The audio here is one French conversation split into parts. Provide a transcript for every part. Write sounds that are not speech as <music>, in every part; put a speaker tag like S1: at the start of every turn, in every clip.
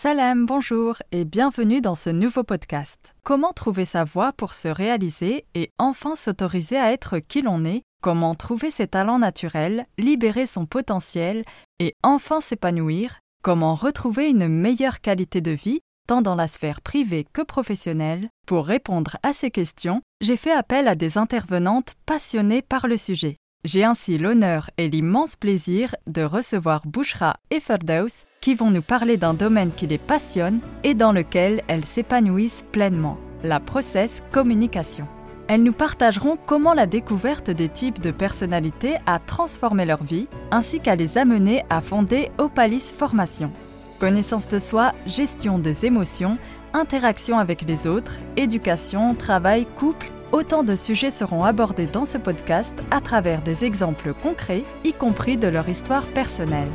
S1: Salam, bonjour et bienvenue dans ce nouveau podcast. Comment trouver sa voie pour se réaliser et enfin s'autoriser à être qui l'on est? Comment trouver ses talents naturels, libérer son potentiel et enfin s'épanouir? Comment retrouver une meilleure qualité de vie, tant dans la sphère privée que professionnelle? Pour répondre à ces questions, j'ai fait appel à des intervenantes passionnées par le sujet. J'ai ainsi l'honneur et l'immense plaisir de recevoir Bouchra et Ferdows qui vont nous parler d'un domaine qui les passionne et dans lequel elles s'épanouissent pleinement, la process communication. Elles nous partageront comment la découverte des types de personnalités a transformé leur vie, ainsi qu'à les amener à fonder Opalis Formation. Connaissance de soi, gestion des émotions, interaction avec les autres, éducation, travail, couple Autant de sujets seront abordés dans ce podcast à travers des exemples concrets, y compris de leur histoire personnelle.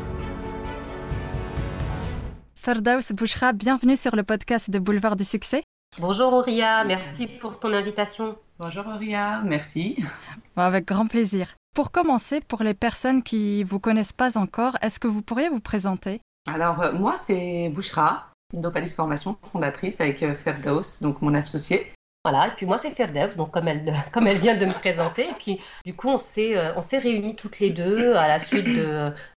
S1: Ferdaus Bouchra, bienvenue sur le podcast de Boulevard du Succès.
S2: Bonjour Auria, merci pour ton invitation.
S3: Bonjour Auria, merci.
S1: avec grand plaisir. Pour commencer, pour les personnes qui vous connaissent pas encore, est-ce que vous pourriez vous présenter?
S3: Alors euh, moi c'est Bouchra, Dopalis Formation, fondatrice avec euh, Ferdaus, donc mon associé.
S2: Voilà, et puis moi c'est Ferdevs, donc comme elle, <laughs> comme elle vient de me présenter, et puis du coup on s'est, euh, on s'est réunis toutes les deux à la suite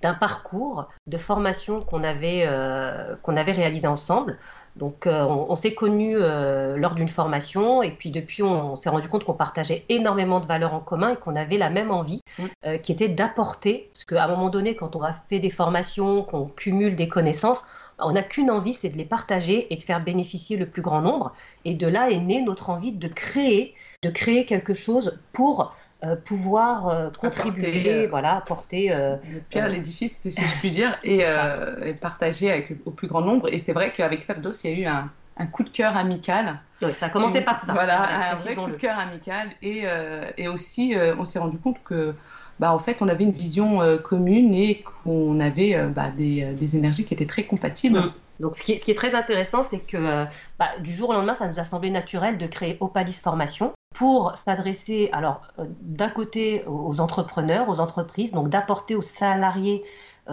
S2: d'un parcours de formation qu'on avait, euh, qu'on avait réalisé ensemble. Donc euh, on, s'est connus lors d'une formation et puis depuis on, s'est rendu compte qu'on partageait énormément de valeurs en commun et qu'on avait la même envie mm. qui était d'apporter, parce qu'à un moment donné quand on a fait des formations, qu'on cumule des connaissances, on n'a qu'une envie, c'est de les partager et de faire bénéficier le plus grand nombre. Et de là est née notre envie de créer, de créer quelque chose pour euh, pouvoir euh, contribuer, euh, voilà, apporter
S3: le pierre à l'édifice, si je <laughs> puis dire, et, partager avec, au plus grand nombre. Et c'est vrai qu'avec Ferdos, il y a eu un, coup de cœur amical.
S2: ça a commencé par ça.
S3: Voilà, un vrai coup de cœur amical. Et, et aussi, on s'est rendu compte que bah, en fait, on avait une vision euh, commune et qu'on avait euh, bah, des, euh, des, énergies qui étaient très compatibles. Mm.
S2: Donc, ce qui, est, ce qui, est, très intéressant, c'est que bah, du jour au lendemain, ça nous a semblé naturel de créer Opalis Formation pour s'adresser, alors, d'un côté aux entrepreneurs, aux entreprises, donc d'apporter aux salariés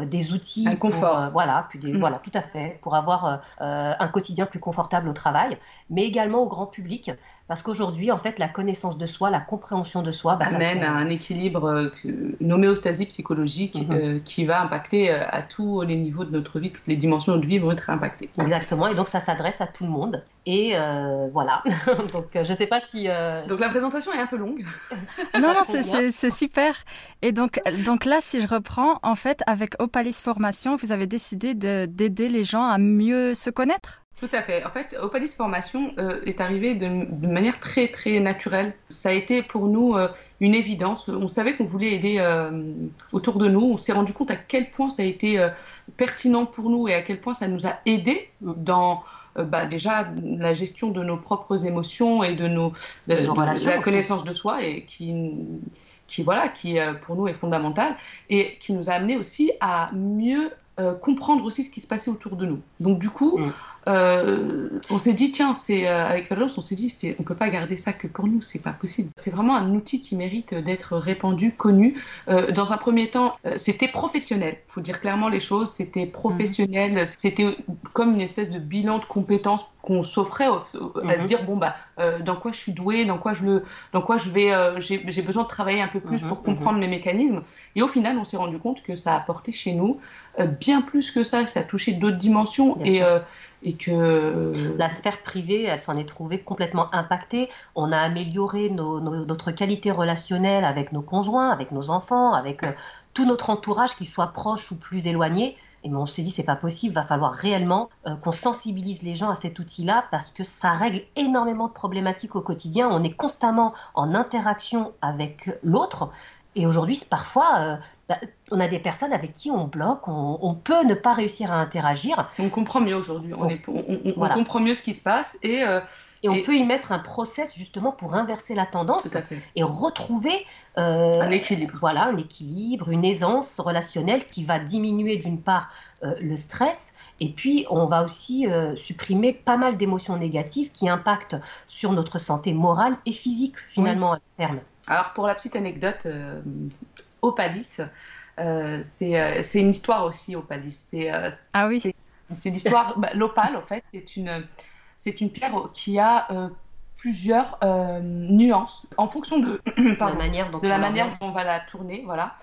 S2: des outils,
S3: un confort,
S2: voilà, des, mm. voilà, tout à fait, pour avoir un quotidien plus confortable au travail, mais également au grand public, parce qu'aujourd'hui, en fait, la connaissance de soi, la compréhension de soi,
S3: bah, amène à un équilibre, euh, une homéostasie psychologique mhm. euh, qui va impacter euh, à tous les niveaux de notre vie, toutes les dimensions de notre vie vont être impactées.
S2: Exactement, et donc ça s'adresse à tout le monde. Et voilà. <laughs> donc je ne sais pas si.
S3: Donc la présentation est un peu longue. <laughs>
S1: non, non, c'est super. Et donc, donc là, si je reprends, en fait, avec Opalis Formation, vous avez décidé d'aider les gens à mieux se connaître?
S3: Tout à fait. En fait, Opalis Formation euh, est arrivé de, manière très très naturelle. Ça a été pour nous euh, une évidence. On savait qu'on voulait aider euh, autour de nous. On s'est rendu compte à quel point ça a été pertinent pour nous et à quel point ça nous a aidés dans bah, déjà la gestion de nos propres émotions et de nos de, la connaissance de soi et qui qui voilà qui pour nous est fondamentale et qui nous a amené aussi à mieux comprendre aussi ce qui se passait autour de nous. Donc du coup, mm. Euh, on s'est dit tiens c'est euh, avec Ferros on s'est dit c'est on peut pas garder ça que pour nous c'est pas possible. C'est vraiment un outil qui mérite d'être répandu connu. Euh, dans un premier temps c'était professionnel. Faut dire clairement les choses c'était professionnel. Mhm. c'était comme une espèce de bilan de compétences qu'on s'offrait à se mhm. dire bon bah dans quoi je suis doué dans quoi je le dans quoi je vais j'ai besoin de travailler un peu plus mhm. pour comprendre mes mécanismes. Et au final on s'est rendu compte que ça a apporté chez nous bien plus que ça. Ça a touché d'autres dimensions. Et et que
S2: la sphère privée, elle s'en est trouvée complètement impactée. On a amélioré notre qualité relationnelle avec nos conjoints, avec nos enfants, avec euh, tout notre entourage, qu'il soit proche ou plus éloigné. Et on s'est dit, c'est pas possible, va falloir réellement euh, qu'on sensibilise les gens à cet outil-là parce que ça règle énormément de problématiques au quotidien. On est constamment en interaction avec l'autre. Et aujourd'hui, parfois, euh, on a des personnes avec qui on bloque, on, peut ne pas réussir à interagir.
S3: On comprend mieux aujourd'hui, on, comprend mieux ce qui se passe et,
S2: euh, et on peut y mettre un process justement pour inverser la tendance et retrouver
S3: euh, un équilibre.
S2: Voilà, un équilibre, une aisance relationnelle qui va diminuer d'une part euh, le stress et puis on va aussi supprimer pas mal d'émotions négatives qui impactent sur notre santé morale et physique finalement à terme.
S3: Alors pour la petite anecdote, Opalis. Euh, euh, c'est une histoire aussi, Opalis.
S1: Euh, ah oui
S3: C'est l'histoire. bah, L'opale, en fait, c'est une, c'est une pierre qui a euh, plusieurs euh, nuances en fonction de, <clears throat> pardon,
S2: la manière dont
S3: de la
S2: on
S3: manière dont on va la tourner. Voilà.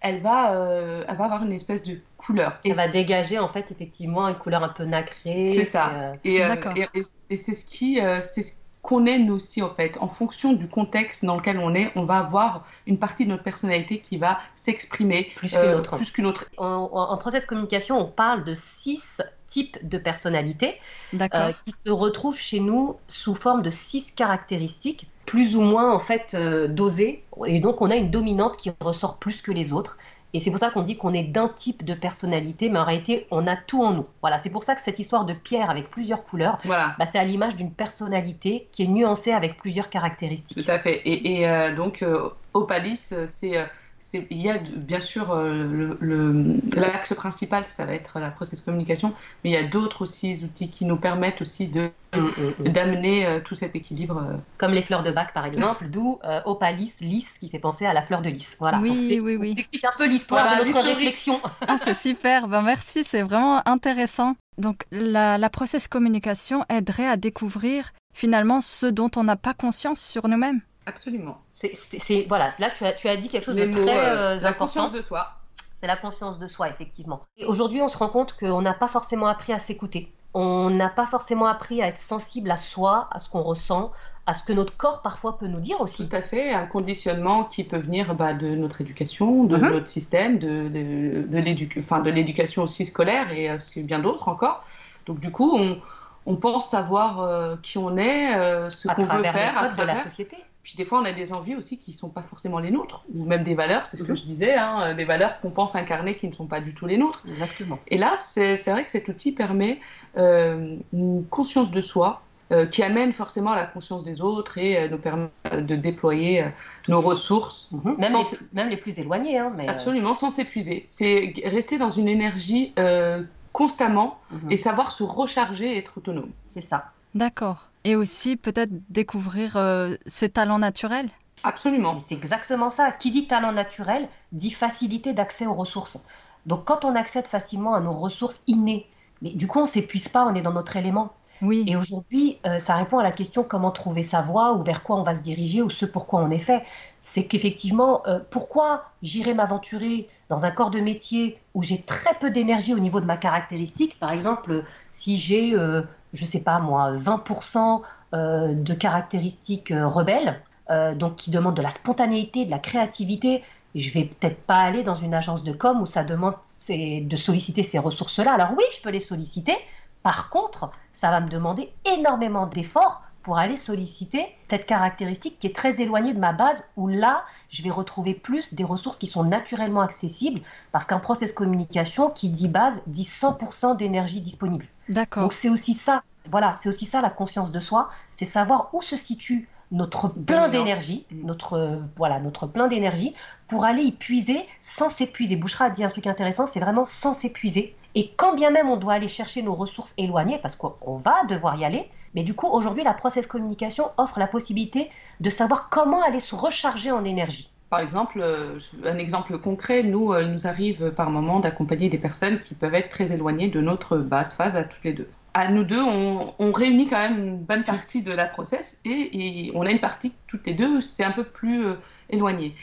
S3: Elle va, euh, elle va avoir une espèce de couleur. Et
S2: Elle va
S3: c'est-
S2: dégager en fait effectivement une couleur un peu nacrée.
S3: C'est ça.
S2: et, euh,
S3: Et, euh, c'est ce qui, euh, c'est ce qu'on est nous aussi en fait. En fonction du contexte dans lequel on est, on va avoir une partie de notre personnalité qui va s'exprimer
S2: Plus
S3: euh,
S2: qu'une autre.
S3: Plus qu'une autre.
S2: En, process communication, on parle de six types de personnalités euh, qui se retrouvent chez nous sous forme de six caractéristiques, plus ou moins en fait euh, dosées. Et donc on a une dominante qui ressort plus que les autres. Et c'est pour ça qu'on dit qu'on est d'un type de personnalité, mais en réalité on a tout en nous. Voilà, c'est pour ça que cette histoire de pierre avec plusieurs couleurs,
S3: Voilà.
S2: bah, c'est à l'image d'une personnalité qui est nuancée avec plusieurs caractéristiques.
S3: Tout à fait. Et, et, euh, donc, euh, Opalis, euh, c'est, euh, c'est, il y a de- bien sûr euh, le, le- l'axe principal, ça va être la process communication, mais il y a d'autres aussi outils qui nous permettent aussi de,
S2: Mm, mm, mm.
S3: d'amener euh, tout cet équilibre. euh.
S2: Comme les fleurs de bac par exemple, d'où euh, opalis, lys, qui fait penser à la fleur de lys. Voilà.
S1: Oui,
S2: Donc,
S1: oui, oui.
S2: Explique un peu l'histoire
S3: Voilà,
S2: de notre réflexion. <laughs>
S1: Ah, c'est super. Ben, merci, c'est vraiment intéressant. Donc, la, la process communication aiderait à découvrir finalement ce dont on n'a pas conscience sur nous-mêmes.
S3: Absolument.
S2: C'est, voilà, là tu as, tu as dit quelque chose
S3: Les
S2: de
S3: mots,
S2: très
S3: euh,
S2: euh,
S3: la
S2: important.
S3: conscience de soi.
S2: C'est la conscience de soi, effectivement. Et aujourd'hui, on se rend compte qu'on n'a pas forcément appris à s'écouter. On n'a pas forcément appris à être sensible à soi, à ce qu'on ressent, à ce que notre corps parfois peut nous dire aussi.
S3: Tout à fait, un conditionnement qui peut venir bah, de notre éducation, de
S2: Mhm.
S3: notre système, de, l'éducation aussi scolaire et euh, ce que bien d'autres encore. Donc du coup, on, on pense savoir euh, qui on est, euh, ce qu'on veut
S2: travers
S3: faire, à
S2: codes de la
S3: travers.
S2: société.
S3: Puis des fois, on a des envies aussi qui ne sont pas forcément les nôtres, ou même des valeurs, c'est ce que
S2: Mhm.
S3: je disais, hein, des valeurs qu'on pense incarner qui ne sont pas du tout les nôtres.
S2: Exactement.
S3: Et là, c'est vrai que cet outil permet euh, une conscience de soi euh, qui amène forcément à la conscience des autres et euh, nous permet euh, de déployer euh, nos ressources
S2: Même,
S3: Sans-
S2: les, même les plus éloignés. Hein, mais, euh,
S3: absolument sans s'épuiser. C'est rester dans une énergie euh, constamment
S2: mhm.
S3: et savoir se recharger et être autonome.
S2: C'est ça.
S1: D'accord. Et aussi peut-être découvrir euh, ses talents naturels.
S3: Absolument.
S2: C'est exactement ça. Qui dit talent naturel dit facilité d'accès aux ressources. Donc quand on accède facilement à nos ressources innées, mais du coup on s'épuise pas, on est dans notre élément.
S1: Oui.
S2: Et aujourd'hui, euh, ça répond à la question comment trouver sa voie ou vers quoi on va se diriger ou ce pourquoi on est fait. C'est qu'effectivement, euh, pourquoi j'irai m'aventurer dans un corps de métier où j'ai très peu d'énergie au niveau de ma caractéristique? Par exemple, si j'ai, euh, je sais pas moi, 20% euh, de caractéristiques euh, rebelles, euh, donc qui demandent de la spontanéité, de la créativité, je vais peut-être pas aller dans une agence de com où ça demande de solliciter ces ressources-là. Alors oui, je peux les solliciter. Par contre, ça va me demander énormément d'efforts pour aller solliciter cette caractéristique qui est très éloignée de ma base, où là, je vais retrouver plus des ressources qui sont naturellement accessibles, parce qu'un process communication qui dit base dit 100% d'énergie disponible.
S1: D'accord.
S2: Donc c'est aussi ça, voilà, c'est aussi ça la conscience de soi, c'est savoir où se situe notre plein d'énergie,
S3: Mm.
S2: notre voilà, notre plein d'énergie pour aller y puiser sans s'épuiser. Bouchera a dit un truc intéressant, c'est vraiment sans s'épuiser. Et quand bien même on doit aller chercher nos ressources éloignées, parce qu'on on va devoir y aller, mais du coup aujourd'hui la process communication offre la possibilité de savoir comment aller se recharger en énergie.
S3: Par exemple, euh, un exemple concret, nous, euh, il nous arrive par moment d'accompagner des personnes qui peuvent être très éloignées de notre base phase à toutes les deux. À nous deux, on, réunit quand même une bonne partie de la process et, et on a une partie toutes les deux, c'est un peu plus euh, éloigné.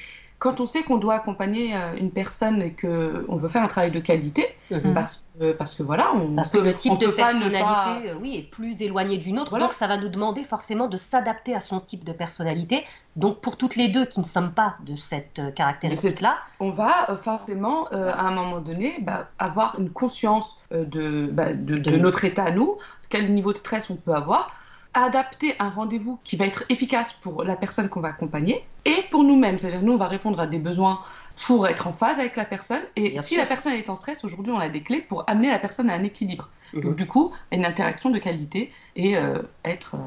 S3: Quand on sait qu'on doit accompagner euh, une personne et qu'on veut faire un travail de qualité,
S1: Mhm.
S3: parce, que, parce que voilà, on
S2: Parce que
S3: peut-
S2: le type de personnalité,
S3: pas-
S2: euh, oui, est plus éloigné d'une autre,
S3: Voilà.
S2: donc ça va nous demander forcément de s'adapter à son type de personnalité. Donc pour toutes les deux qui ne sommes pas de cette euh, caractéristique-là,
S3: on va forcément, euh, à un moment donné, bah, avoir une conscience de, bah, de, de
S2: De-
S3: notre état à nous, quel niveau de stress on peut avoir, adapter un rendez-vous qui va être efficace pour la personne qu'on va accompagner et pour nous-mêmes. C'est-à-dire, nous, on va répondre à des besoins pour être en phase avec la personne. Et
S2: Bien
S3: si
S2: sûr.
S3: la personne est en stress, aujourd'hui, on a des clés pour amener la personne à un équilibre.
S2: Mhm.
S3: Donc, du coup, une interaction de qualité et euh, être. euh,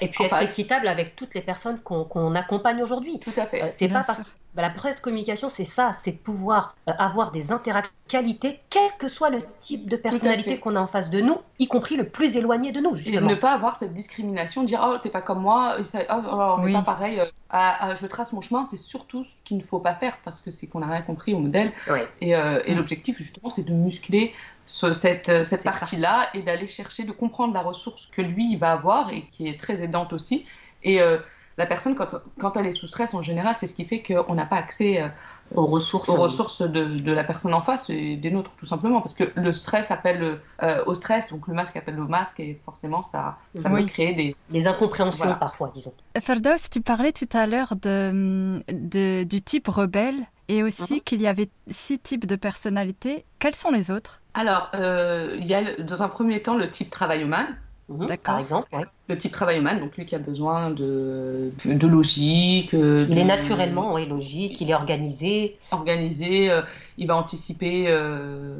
S2: et, et puis
S3: En
S2: être
S3: phase.
S2: équitable avec toutes les personnes qu'on accompagne aujourd'hui.
S3: tout à fait.
S2: Euh, c'est
S1: Bien
S2: pas parce
S1: sûr.
S2: bah, la presse communication, c'est ça, c'est de pouvoir euh, avoir des interactions de qualité, quel que soit le type de personnalité qu'on a en face de nous, y compris le plus éloigné de nous,
S3: Et
S2: justement.
S3: ne pas avoir cette discrimination, dire oh t'es pas comme moi, et ça- oh, oh, on
S1: Oui.
S3: pas pareil, euh, je trace mon chemin, c'est surtout ce qu'il ne faut pas faire parce que c'est qu'on n'a rien compris au modèle
S2: Ouais.
S3: et, euh, et
S1: Mm.
S3: l'objectif justement c'est de muscler cette, cette partie-là et d'aller chercher, de comprendre la ressource que lui il va avoir et qui est très aidante aussi. Et la personne, quand, quand, elle est sous stress, en général, c'est ce qui fait qu'on n'a pas accès
S2: aux ressources,
S3: aux ressources de, de, la personne en face et des nôtres, tout simplement. Parce que le stress appelle euh, au stress, donc le masque appelle au masque, et forcément, ça, ça peut créer des...
S2: Des incompréhensions parfois, disons.
S1: Ferdos, tu parlais tout à l'heure de, de, du type rebelle et aussi mhm. qu'il y avait six types de personnalités. Quels sont les autres?
S3: Alors, euh, il y a dans un premier temps le type travail humain.
S2: Mhm, par exemple,
S3: le type travail humain, donc lui qui a besoin de, de logique. Euh,
S2: il est naturellement logique, il est organisé.
S3: Organisé, euh, il va anticiper. Euh,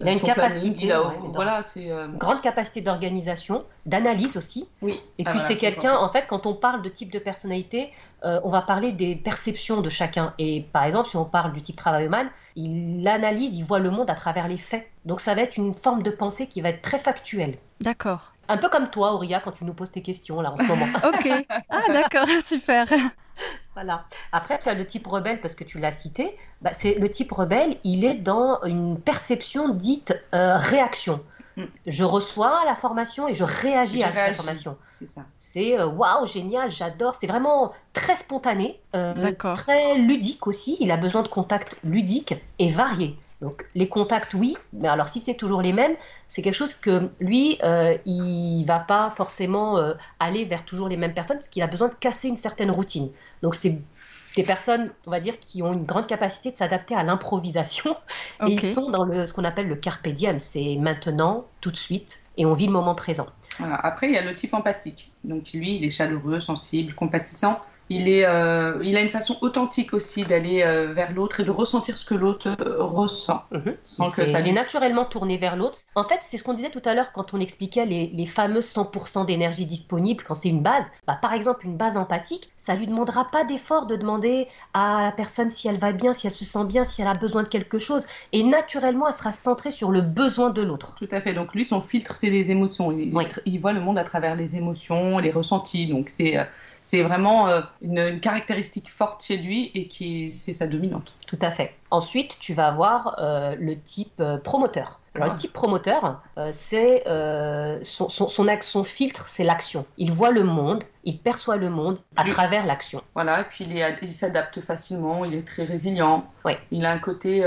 S2: il a une capacité.
S3: Il a, voilà, c'est.
S2: Grande capacité d'organisation, d'analyse aussi.
S3: Oui.
S2: Et puis ah, c'est quelqu'un, en fait, quand on parle de type de personnalité, on va parler des perceptions de chacun. Et par exemple, si on parle du type travail humain, il analyse, il voit le monde à travers les faits. Donc ça va être une forme de pensée qui va être très factuelle.
S1: D'accord.
S2: Un peu comme toi, Auria, quand tu nous poses tes questions là en ce moment. <laughs>
S1: ok. Ah d'accord, <laughs> super.
S2: Voilà. Après, tu as le type rebelle parce que tu l'as cité. Bah, c'est le type rebelle, il est dans une perception dite euh, réaction. Mm. Je reçois la formation et je réagis à cette formation.
S3: C'est ça.
S2: C'est euh, waouh, génial, j'adore. C'est vraiment très spontané,
S1: euh,
S2: très ludique aussi. Il a besoin de contacts ludiques et variés. Donc les contacts, oui, mais alors si c'est toujours les mêmes, c'est quelque chose que lui, euh, il va pas forcément euh, aller vers toujours les mêmes personnes parce qu'il a besoin de casser une certaine routine. Donc c'est des personnes, on va dire, qui ont une grande capacité de s'adapter à l'improvisation <laughs> et ils sont dans le, ce qu'on appelle le carpe diem, c'est maintenant, tout de suite, et on vit le moment présent.
S3: Après, il y a le type empathique. Donc lui, il est chaleureux, sensible, compatissant il, est, euh, il a une façon authentique aussi d'aller euh, vers l'autre et de ressentir ce que l'autre euh, ressent.
S2: Mhm. que ça... Il est naturellement tourné vers l'autre. En fait, c'est ce qu'on disait tout à l'heure quand on expliquait les, les fameuses 100% d'énergie disponible quand c'est une base. Bah, par exemple, une base empathique, ça lui demandera pas d'effort de demander à la personne si elle va bien, si elle se sent bien, si elle a besoin de quelque chose. Et naturellement, elle sera centrée sur le besoin de l'autre.
S3: Tout à fait. Donc lui, son filtre, c'est les émotions. Il, il, voit le monde à travers les émotions, les ressentis. Donc c'est c'est vraiment euh, une, caractéristique forte chez lui et qui c'est sa dominante.
S2: Tout à fait. Ensuite, tu vas avoir euh, le type euh, promoteur. Alors, le ah. type promoteur, c'est son, son, son, filtre, c'est l'action. Il voit le monde, il perçoit le monde à travers l'action.
S3: Voilà, et puis il, s'adapte facilement, il est très résilient.
S2: Ouais.
S3: Il a un côté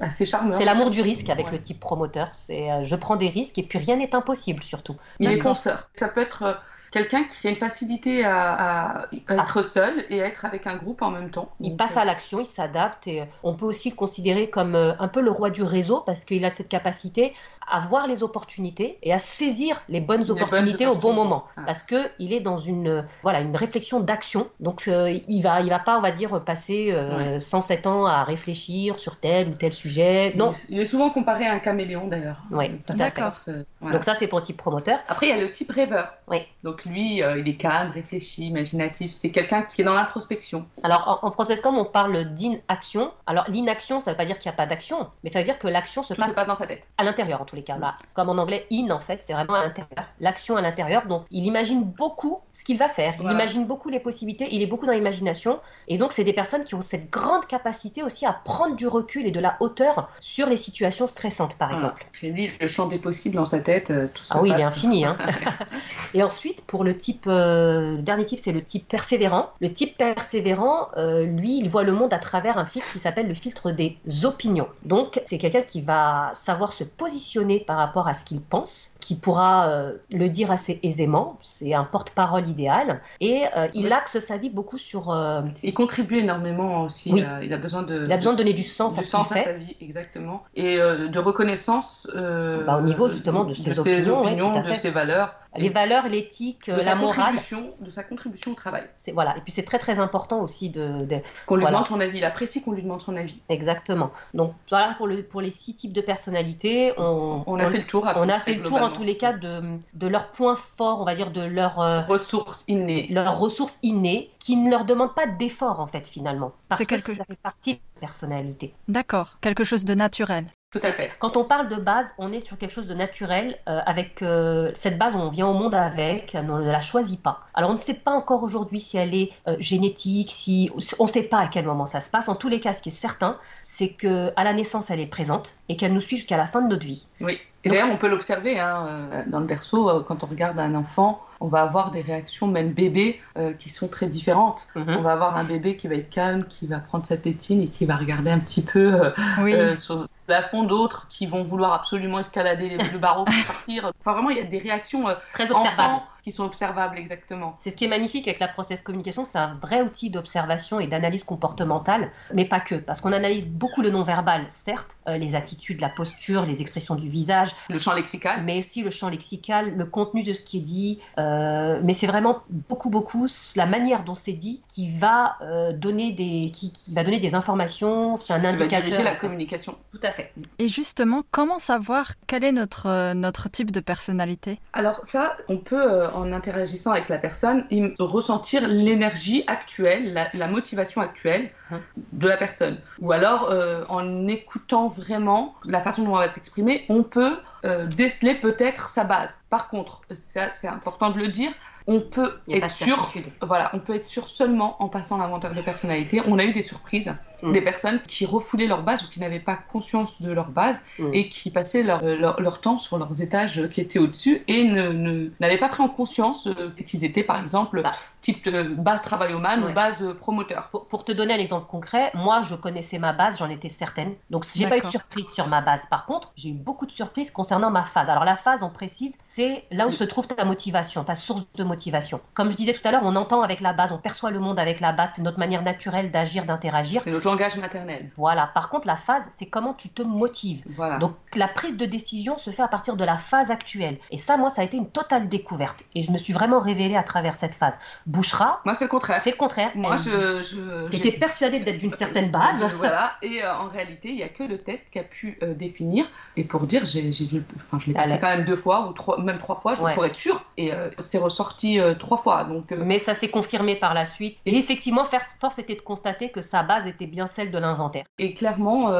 S3: assez charmant.
S2: C'est l'amour du risque avec le type promoteur. C'est je prends des risques et puis rien n'est impossible surtout.
S3: Il est penseur. Ça peut être quelqu'un qui a une facilité à, être ah. seul et à être avec un groupe en même temps.
S2: Il passe à euh, l'action, il s'adapte et on peut aussi le considérer comme euh, un peu le roi du réseau parce qu'il a cette capacité à voir les opportunités et à saisir les bonnes, opportunités, au bon moment ah. parce que il est dans une voilà une réflexion d'action. Donc euh, il va il va pas on va dire passer 107 ans à réfléchir sur tel ou tel sujet. Non.
S3: Il est souvent comparé à un caméléon d'ailleurs.
S2: Oui, d'accord. Donc ça c'est pour le type promoteur.
S3: Après il y a le type rêveur.
S2: Oui.
S3: Donc lui, euh, il est calme, réfléchi, imaginatif. C'est quelqu'un qui est dans l'introspection.
S2: Alors, en, process comme on parle d'inaction. Alors, l'inaction, ça ne veut pas dire qu'il n'y a pas d'action, mais ça veut dire que l'action se passe
S3: pas dans sa tête.
S2: À l'intérieur, en tous les cas. Là, comme en anglais, in, en fait, c'est vraiment à l'intérieur. L'action à l'intérieur. Donc, il imagine beaucoup ce qu'il va faire. Il imagine beaucoup les possibilités. Il est beaucoup dans l'imagination. Et donc, c'est des personnes qui ont cette grande capacité aussi à prendre du recul et de la hauteur sur les situations stressantes, par exemple.
S3: J'ai dit le champ des possibles dans sa tête, euh, tout ça.
S2: Ah oui, il est infini. Hein. <laughs> <laughs> et ensuite, pour le type, euh, le dernier type, c'est le type persévérant. Le type persévérant, euh, lui, il voit le monde à travers un filtre qui s'appelle le filtre des opinions. Donc, c'est quelqu'un qui va savoir se positionner par rapport à ce qu'il pense, qui pourra euh, le dire assez aisément. C'est un porte-parole idéal. Et il axe sa vie beaucoup sur.
S3: Il contribue énormément aussi.
S2: Oui.
S3: il a besoin de.
S2: Il a besoin de donner du sens, à,
S3: sens
S2: à
S3: sa vie, exactement. Et de reconnaissance.
S2: Bah, au niveau justement de ses opinions,
S3: de ses valeurs
S2: les valeurs, l'éthique, la morale.
S3: De sa contribution au travail.
S2: C'est, voilà. Et puis c'est très très important aussi de.
S3: qu'on lui demande son avis. Il apprécie qu'on lui demande son avis.
S2: Exactement. Donc voilà pour, le, pour les six types de personnalités. On,
S3: on a fait le tour.
S2: On a fait le tour en tous les cas de, de leurs points forts, on va dire, de leurs
S3: euh, ressources innées.
S2: Leurs ressources innées qui ne leur demandent pas d'effort en fait finalement. Parce
S1: c'est
S2: que ça fait partie de la personnalité.
S1: D'accord. Quelque chose de naturel.
S3: Tout à fait.
S2: Quand on parle de base, on est sur quelque chose de naturel. Euh, avec euh, cette base, on vient au monde avec, on ne la choisit pas. Alors on ne sait pas encore aujourd'hui si elle est euh, génétique, si on ne sait pas à quel moment ça se passe. En tous les cas, ce qui est certain, c'est que à la naissance, elle est présente et qu'elle nous suit jusqu'à la fin de notre vie.
S3: Oui. Et d'ailleurs, on peut l'observer hein, dans le berceau quand on regarde un enfant on va avoir des réactions, même bébé, qui sont très différentes. Mhm. On va avoir un bébé qui va être calme, qui va prendre sa tétine et qui va regarder un petit peu oui. sur, plafond, d'autres qui vont vouloir absolument escalader le <laughs> barreau pour sortir. Enfin, vraiment, il y a des réactions euh,
S2: très observables
S3: qui sont observables exactement.
S2: C'est ce qui est magnifique avec la process communication, c'est un vrai outil d'observation et d'analyse comportementale, mais pas que, parce qu'on analyse beaucoup le non-verbal, certes, euh, les attitudes, la posture, les expressions du visage,
S3: le champ lexical,
S2: mais aussi le champ lexical, le contenu de ce qui est dit, euh, mais c'est vraiment beaucoup beaucoup la manière dont c'est dit qui va euh, donner des qui, va donner des informations, c'est un indicateur.
S3: diriger la communication.
S2: Tout à fait.
S1: Et justement, comment savoir quel est notre notre type de personnalité?
S3: Alors ça, on peut en interagissant avec la personne, ressentir l'énergie actuelle, la, motivation actuelle hein. de la personne. Ou alors, euh, en écoutant vraiment la façon dont on va s'exprimer, on peut euh, déceler peut-être sa base. Par contre, c'est important de le dire, on peut être sûr, voilà, on peut être sûr seulement en passant l'inventaire de personnalité. On a eu des surprises, mm. des personnes qui refoulaient leur base ou qui n'avaient pas conscience de leur base mm. et qui passaient leur, leur, temps sur leurs étages qui étaient au-dessus et ne, n'avaient pas pris en conscience euh, qu'ils étaient par exemple bah. type de base travailloman ou base promoteur.
S2: Pour, te donner un exemple concret, moi je connaissais ma base, j'en étais certaine. Donc j'ai pas eu de surprise sur ma base. Par contre, j'ai eu beaucoup de surprises concernant ma phase. Alors la phase, on précise, c'est là où se trouve ta motivation, ta source de motivation. Comme je disais tout à l'heure, on entend avec la base, on perçoit le monde avec la base, c'est notre manière naturelle d'agir, d'interagir.
S3: C'est notre langage maternel.
S2: Voilà. Par contre, la phase, c'est comment tu te motives.
S3: Voilà.
S2: Donc la prise de décision se fait à partir de la phase actuelle. Et ça, moi, ça a été une totale découverte. Et je me suis vraiment révélée à travers cette phase. Bouchera.
S3: Moi, c'est le contraire.
S2: C'est le contraire.
S3: Moi, je. je
S2: J'étais persuadée d'être d'une <laughs> certaine base.
S3: voilà. Et euh, en réalité, il n'y a que le test qui a pu euh, définir. Et pour dire, j'ai dû. Enfin, je l'ai passé quand même deux fois ou trois, même trois fois, je pour être sûre. Et euh, c'est ressorti trois fois. Donc,
S2: Mais ça s'est confirmé par la suite. Et, effectivement, force était de constater que sa base était bien celle de l'inventaire.
S3: Et clairement,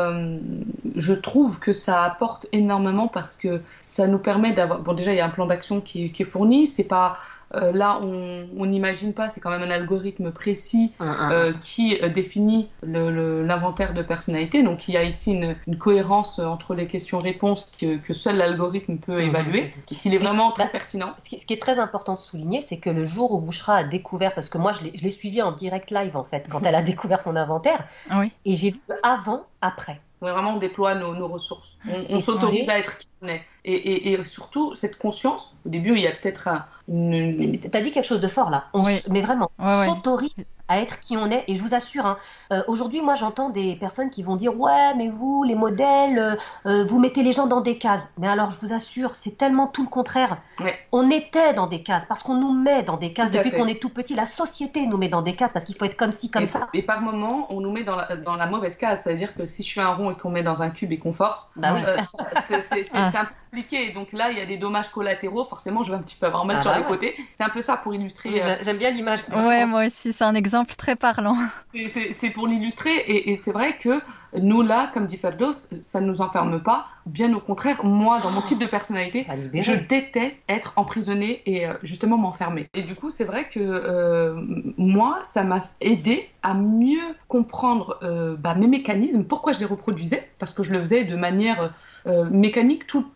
S3: je trouve que ça apporte énormément parce que ça nous permet d'avoir. Bon, déjà, il y a un plan d'action qui, qui, est fourni. C'est pas euh, là, on n'imagine pas, c'est quand même un algorithme précis euh, qui euh, définit l'inventaire de personnalité. Donc, il y a ici une, cohérence entre les questions-réponses que, seul l'algorithme peut évaluer, et qu'il est vraiment très bah, pertinent.
S2: Ce qui, est très important de souligner, c'est que le jour où Bouchra a découvert, parce que moi, je l'ai suivi en direct live, en fait, quand <laughs> elle a découvert son inventaire, et j'ai vu avant, après.
S3: Vraiment, on déploie nos, ressources. On, s'autorise à être qui on est. Et, et, surtout, cette conscience, au début, il y a peut-être un,
S2: tu T'as dit quelque chose de fort là. Mais vraiment, on s'autorise à être qui on est. Et je vous assure, hein, euh, aujourd'hui, moi, j'entends des personnes qui vont dire Ouais, mais vous, les modèles, euh, euh, vous mettez les gens dans des cases. Mais alors, je vous assure, c'est tellement tout le contraire. On était dans des cases parce qu'on nous met dans des cases depuis qu'on est tout petit. La société nous met dans des cases parce qu'il faut être comme ci, comme ça.
S3: Et par moment, on nous met dans la, dans la mauvaise case. C'est-à-dire que si je suis un rond et qu'on met dans un cube et qu'on force,
S2: bah
S3: c'est ah. un peu compliqué. Donc là, il y a des dommages collatéraux. Forcément, je vais un petit peu avoir mal ah sur bah les côtés. C'est un peu ça pour illustrer.
S2: J'aime bien l'image.
S1: Ouais, moi aussi, c'est un exemple très parlant.
S3: C'est pour l'illustrer et, c'est vrai que nous là, comme dit Fabio, ça ne nous enferme pas. Bien au contraire, moi, dans mon type de personnalité, je déteste être emprisonnée et euh, justement m'enfermer. Et du coup, c'est vrai que euh, moi, ça m'a aidé à mieux comprendre euh, bah, mes mécanismes, pourquoi je les reproduisais, parce que je le faisais de manière mécanique tout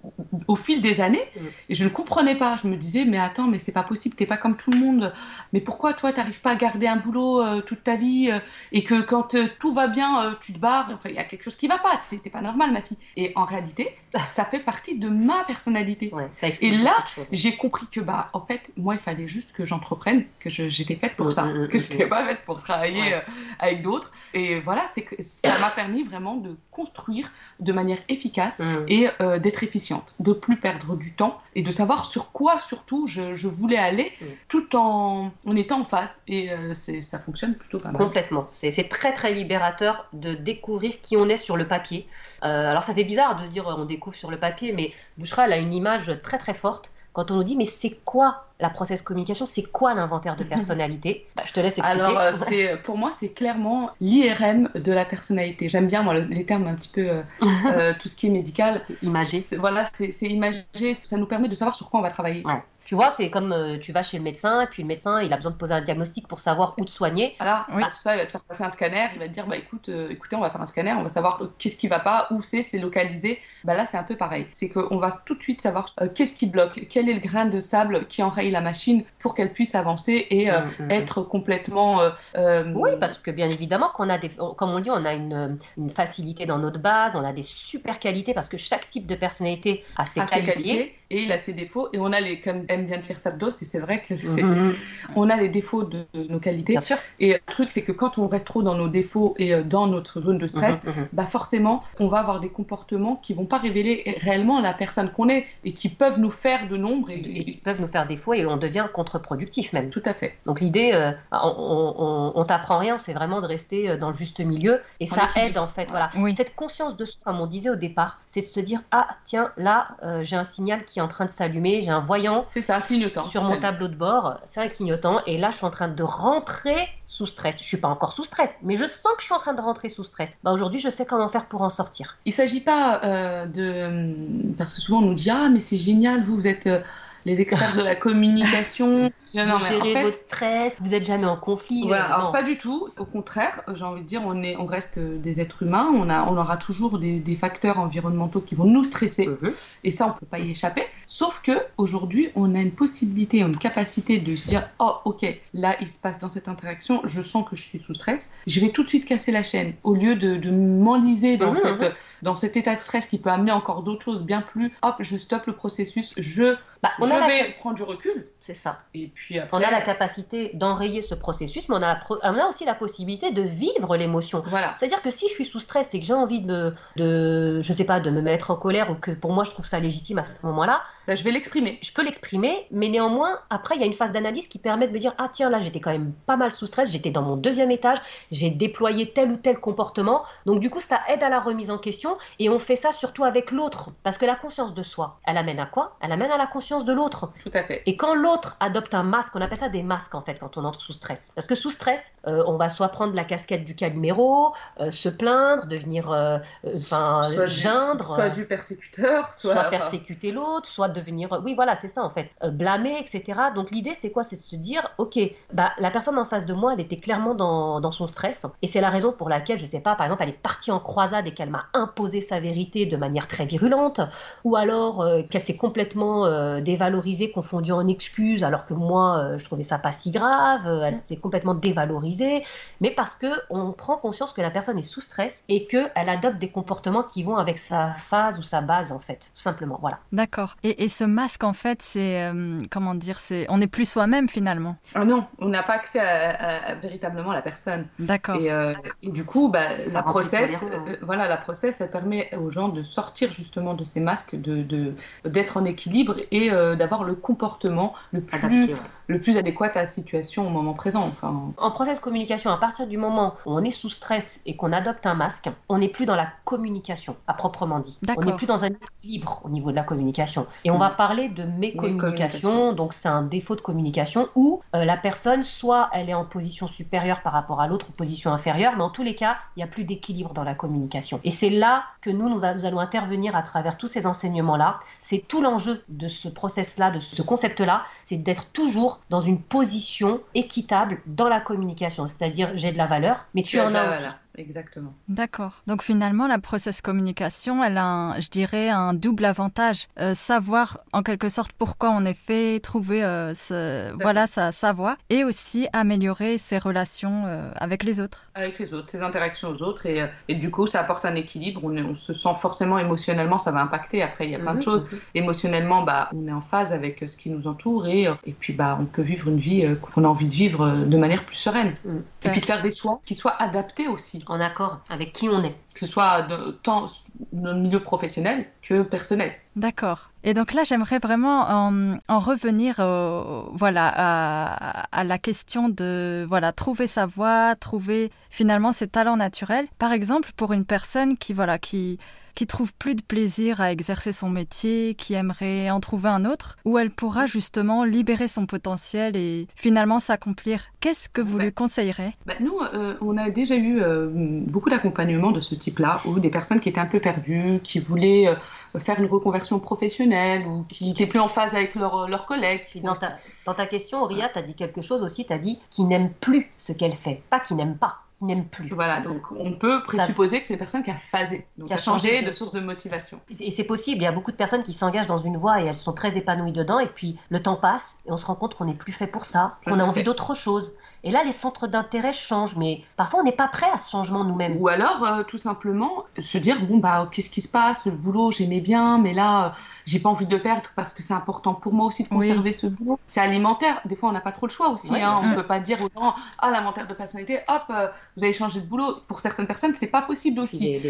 S3: au fil des années. Mm. Et je ne comprenais pas. Je me disais, mais attends, mais c'est pas possible, t'es pas comme tout le monde. Mais pourquoi toi, t'arrives pas à garder un boulot toute ta vie et que quand tout va bien, tu te barres Enfin, il y a quelque chose qui va pas. C'était pas normal, ma fille. Et en réalité, ça fait partie de ma personnalité. et là, j'ai compris que, bah, en fait, moi, il fallait juste que j'entreprenne, que j'étais faite pour mm, ça, mm, mm, que je n'étais pas faite pour travailler euh, avec d'autres. Et voilà, c'est que ça m'a permis vraiment de construire de manière efficace et euh, d'être efficiente, de plus perdre du temps et de savoir sur quoi, surtout, je, voulais aller tout en, en étant en phase. Et euh, ça fonctionne plutôt pas mal.
S2: Complètement. C'est très, très libérateur de découvrir qui on est sur le papier. Alors, ça fait bizarre de se dire on découvre sur le papier, mais Bouchra, elle a une image très très forte quand on nous dit mais c'est quoi la process communication? C'est quoi l'inventaire de <laughs> personnalité? Bah, Je te laisse expliquer.
S3: Alors, c'est, pour moi, c'est clairement l'IRM de la personnalité. J'aime bien, moi, les termes un petit peu, <laughs> tout ce qui est médical.
S2: Imagé.
S3: Voilà, c'est, imagé, ça nous permet de savoir sur quoi on va travailler.
S2: Tu vois, c'est comme euh, tu vas chez le médecin, et puis le médecin, il a besoin de poser un diagnostic pour savoir où te soigner.
S3: Alors, oui. ça, il va te faire passer un scanner, il va te dire, bah écoute, euh, écoutez, on va faire un scanner, on va savoir qu'est-ce qui va pas, où c'est, c'est localisé. Bah là, c'est un peu pareil. C'est qu'on va tout de suite savoir euh, qu'est-ce qui bloque, quel est le grain de sable qui enraye la machine pour qu'elle puisse avancer et mm, mm, mm. être complètement.
S2: Oui, parce que bien évidemment, qu'on a des, comme on dit, on a une, une, facilité dans notre base, on a des super qualités parce que chaque type de personnalité a ses, qualités. ses qualités.
S3: et il a ses défauts et on a les, comme aime bien dire Fabdo, et c'est vrai que c'est, mhm. on a les défauts de, nos qualités.
S2: Bien sûr.
S3: Et le truc, c'est que quand on reste trop dans nos défauts et euh, dans notre zone de stress, mhm, mhm. bah forcément, on va avoir des comportements qui vont pas révéler réellement la personne qu'on est et qui peuvent nous faire de nombre
S2: et, qui peuvent nous faire défaut et on devient contre-productif même.
S3: Tout à fait.
S2: Donc l'idée, euh, on, on, t'apprend rien, c'est vraiment de rester euh, dans le juste milieu et ça aide en fait. Voilà. Cette conscience de soi, comme on disait au départ, c'est de se dire ah tiens là j'ai un signal qui est en train de s'allumer, j'ai un voyant.
S3: C'est ça, clignotant.
S2: Sur mon tableau de bord, c'est un clignotant, et là je suis en train de rentrer sous stress. Je suis pas encore sous stress, mais je sens que je suis en train de rentrer sous stress. Bah aujourd'hui, je sais comment faire pour en sortir.
S3: Il s'agit pas euh, de parce que souvent on nous dit ah mais c'est génial, vous vous êtes euh, les experts de la communication. <laughs>
S2: vous gérez votre stress, vous n'êtes jamais en conflit.
S3: Euh, alors pas du tout. Au contraire, j'ai envie de dire, on, est, on reste des êtres humains. On, a, on aura toujours des, facteurs environnementaux qui vont nous stresser. Mhm. Et ça, on peut pas y échapper. Sauf que aujourd'hui, on a une possibilité, une capacité de se dire, oh ok, là il se passe dans cette interaction, je sens que je suis sous stress. Je vais tout de suite casser la chaîne au lieu de, de m'enliser dans, mhm, cette, mhm. dans cet état de stress qui peut amener encore d'autres choses bien plus. Hop, je stoppe le processus, je
S2: bah,
S3: on je vais prendre du recul.
S2: C'est ça.
S3: Et puis après...
S2: On a la capacité d'enrayer ce processus, mais on a, on a, aussi la possibilité de vivre l'émotion.
S3: Voilà.
S2: C'est-à-dire que si je suis sous stress et que j'ai envie de, de, je sais pas, de me mettre en colère ou que pour moi je trouve ça légitime à ce moment-là,
S3: ben, je vais l'exprimer.
S2: Je peux l'exprimer, mais néanmoins, après, il y a une phase d'analyse qui permet de me dire Ah, tiens, là, j'étais quand même pas mal sous stress, j'étais dans mon deuxième étage, j'ai déployé tel ou tel comportement. Donc, du coup, ça aide à la remise en question et on fait ça surtout avec l'autre. Parce que la conscience de soi, elle amène à quoi? Elle amène à la conscience de l'autre.
S3: Tout à fait.
S2: Et quand l'autre adopte un masque, on appelle ça des masques en fait, quand on entre sous stress. Parce que sous stress, euh, on va soit prendre la casquette du caliméro, euh, se plaindre, devenir. Euh, enfin, geindre.
S3: soit du persécuteur,
S2: soit. soit persécuter l'autre, soit devenir. Oui, voilà, c'est ça en fait. Euh, blâmer, etc. Donc l'idée, c'est quoi? C'est de se dire, ok, bah la personne en face de moi, elle était clairement dans, dans son stress. Et c'est la raison pour laquelle, je sais pas, par exemple, elle est partie en croisade et qu'elle m'a imposé sa vérité de manière très virulente. Ou alors euh, qu'elle s'est complètement euh, dévalorisée, confondue en excuses, alors que moi, je trouvais ça pas si grave. Elle s'est complètement dévalorisée. Mais parce que on prend conscience que la personne est sous stress et qu'elle adopte des comportements qui vont avec sa phase ou sa base, en fait. Tout simplement. Voilà.
S1: D'accord. Et, et ce masque, en fait, c'est euh, comment dire, c'est on n'est plus soi-même finalement.
S3: Ah non, on n'a pas accès à, véritablement la personne.
S1: D'accord.
S3: Et, euh, du coup, bah, la process, euh, voilà, la process, elle permet aux gens de sortir justement de ces masques, de d'être en équilibre et d'avoir le comportement le plus le plus adéquat à la situation au moment présent. Enfin...
S2: En process communication, à partir du moment où on est sous stress et qu'on adopte un masque, on n'est plus dans la communication à proprement dit. On n'est plus dans un équilibre au niveau de la communication. Et on va parler de mécommunication, donc c'est un défaut de communication où euh, la personne, soit elle est en position supérieure par rapport à l'autre ou position inférieure, mais en tous les cas, il n'y a plus d'équilibre dans la communication. Et c'est là que nous, nous, nous allons intervenir à travers tous ces enseignements-là. C'est tout l'enjeu de ce process-là, de ce concept-là, c'est d'être toujours dans une position équitable dans la communication. C'est-à-dire, j'ai de la valeur, mais tu, en as aussi.
S3: Exactement.
S1: D'accord. Donc finalement, la process communication, elle a, je dirais, un double avantage. Euh, savoir en quelque sorte pourquoi on est fait, trouver euh, voilà sa, sa voix, et aussi améliorer ses relations euh, avec les autres.
S3: Avec les autres, ses interactions aux autres, et, et du coup, ça apporte un équilibre. On, on, se sent forcément émotionnellement, ça va impacter. Après, il y a plein de mhm, choses. Émotionnellement, bah, on est en phase avec ce qui nous entoure, et, et puis bah, on peut vivre une vie qu'on a envie de vivre de manière plus sereine. Mhm. Et puis de faire des choix qui soient adaptés aussi
S2: en accord avec qui on est.
S3: Que ce soit dans le milieu professionnel que personnel.
S1: D'accord. Et donc là, j'aimerais vraiment en, en revenir voilà, à, à, la question de voilà, trouver sa voie, trouver finalement ses talents naturels. Par exemple, pour une personne qui, voilà, qui, qui trouve plus de plaisir à exercer son métier, qui aimerait en trouver un autre, où elle pourra justement libérer son potentiel et finalement s'accomplir. Qu'est-ce que vous lui conseillerez?
S3: Bah, Nous, euh, on a déjà eu euh, beaucoup d'accompagnement de ce type-là, ou des personnes qui étaient un peu perdues, qui voulaient euh, faire une reconversion professionnelle, ou qui n'étaient plus en phase avec leurs collègues.
S2: Dans ta, dans ta question, Auria, tu as dit quelque chose aussi, tu as dit qui n'aime plus ce qu'elle fait, pas qui n'aime pas qui n'aime plus.
S3: Voilà, donc on peut présupposer que c'est une personne qui a phasé, qui a changé de source de motivation.
S2: Et c'est possible, il y a beaucoup de personnes qui s'engagent dans une voie et elles sont très épanouies dedans, et puis le temps passe et on se rend compte qu'on n'est plus fait pour ça, qu'on a envie d'autre chose. Et là, les centres d'intérêt changent, mais parfois on n'est pas prêt à ce changement nous-mêmes.
S3: Ou alors, euh, tout simplement, se dire bon bah qu'est-ce qui se passe? Le boulot, j'aimais bien, mais là, euh, j'ai pas envie de le perdre parce que c'est important pour moi aussi de conserver ce boulot. C'est alimentaire. Des fois, on n'a pas trop le choix aussi. Hein. On ne peut pas dire aux gens ah l'inventaire de personnalité, hop, euh, vous avez changé de boulot. Pour certaines personnes, c'est pas possible aussi.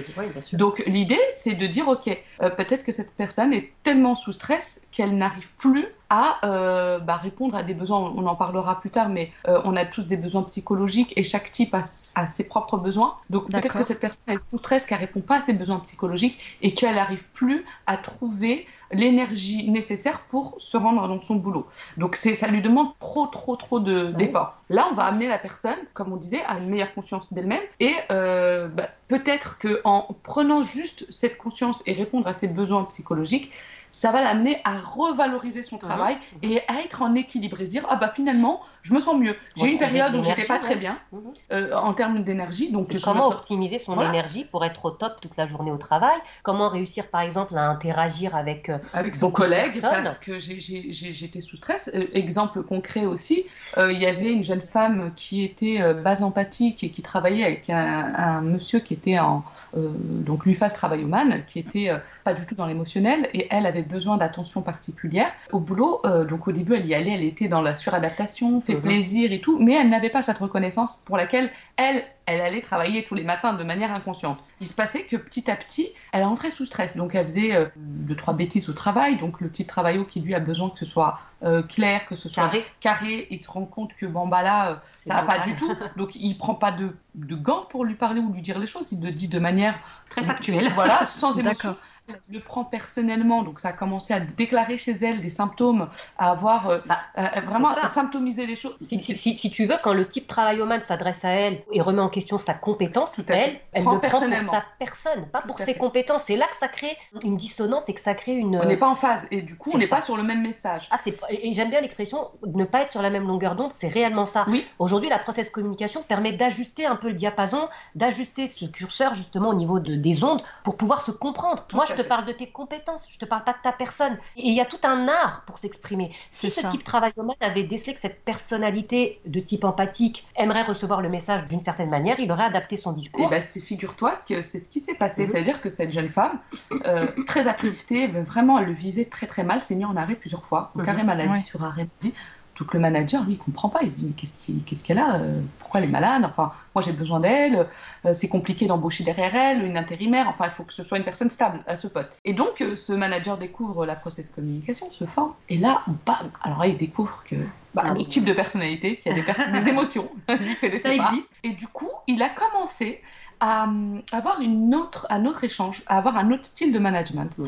S3: Donc l'idée, c'est de dire ok, peut-être que cette personne est tellement sous stress qu'elle n'arrive plus à euh, bah, répondre à des besoins. On en parlera plus tard, mais euh, on a tous des besoins psychologiques et chaque type a, ses propres besoins. Donc peut-être que cette personne est sous stress, qu'elle répond pas à ses besoins psychologiques et qu'elle n'arrive plus à trouver l'énergie nécessaire pour se rendre dans son boulot. Donc c'est ça lui demande trop trop trop d'efforts. Là, on va amener la personne, comme on disait, à une meilleure conscience d'elle-même et euh, bah, peut-être que en prenant juste cette conscience et répondre à ses besoins psychologiques, ça va l'amener à revaloriser son travail et à être en équilibre et se dire ah bah finalement je me sens mieux. J'ai une période où j'étais pas très bien mhm. euh, en termes d'énergie. Donc
S2: comment optimiser son énergie pour être au top toute la journée au travail? Comment réussir par exemple à interagir avec
S3: euh, avec son collègue parce que j'étais sous stress. Euh, exemple concret aussi, il y avait une jeune femme qui était base empathique et qui travaillait avec un, monsieur qui était en donc lui fasse travail humain, qui était pas du tout dans l'émotionnel et elle avait besoin d'attention particulière au boulot. donc au début elle y allait, elle était dans la suradaptation, Mhm. plaisir et tout, mais elle n'avait pas cette reconnaissance pour laquelle elle, elle allait travailler tous les matins de manière inconsciente. Il se passait que petit à petit, elle entrait sous stress. Donc elle faisait euh, deux, trois bêtises au travail. Donc le type travaillot qui lui a besoin que ce soit euh, clair, que ce soit carré. il se rend compte que bon bah là, euh, ça va pas du tout. <laughs> Donc il prend pas de, de gants pour lui parler ou lui dire les choses. Il le dit de manière
S2: très factuelle.
S3: Voilà, sans émotion le prend personnellement, donc ça a commencé à déclarer chez elle des symptômes, à avoir euh, bah, euh, vraiment à symptomiser les choses.
S2: Si, si, si, tu veux, quand le type travaillomane s'adresse à elle et remet en question sa compétence, elle, elle le prend pour sa personne, pas pour ses compétences. C'est là que ça crée une dissonance et que ça crée une.
S3: On n'est pas en phase et du coup on n'est pas sur le même message.
S2: Ah, et j'aime bien l'expression ne pas être sur la même longueur d'onde, c'est réellement ça.
S3: Oui.
S2: Aujourd'hui, la process communication permet d'ajuster un peu le diapason, d'ajuster ce curseur justement au niveau de, des ondes pour pouvoir se comprendre. Moi, je te parle de tes compétences, je te parle pas de ta personne. Et il y a tout un art pour s'exprimer. Si ce type travail humain avait décelé que cette personnalité de type empathique aimerait recevoir le message d'une certaine manière, il aurait adapté son discours.
S3: Et bah, figure-toi que c'est ce qui s'est passé. Mhm. C'est-à-dire que cette jeune femme, euh, très attristée, vraiment, elle le vivait très très mal, s'est mise en arrêt plusieurs fois, au mhm. carré maladie sur arrêt maladie. Donc le manager, lui, il comprend pas. Il se dit mais qu'est-ce qu'elle a euh, Pourquoi elle est malade? Enfin, moi j'ai besoin d'elle. Euh, c'est compliqué d'embaucher derrière elle une intérimaire. Enfin, il faut que ce soit une personne stable à ce poste. Et donc euh, ce manager découvre la process communication, se forme. Et là, bam Alors là, il découvre que bah, un autre type de personnalité, qui a des, des <laughs> émotions, <laughs> ça existe. Et du coup, il a commencé à, avoir une autre, un autre échange, à avoir un autre style de management,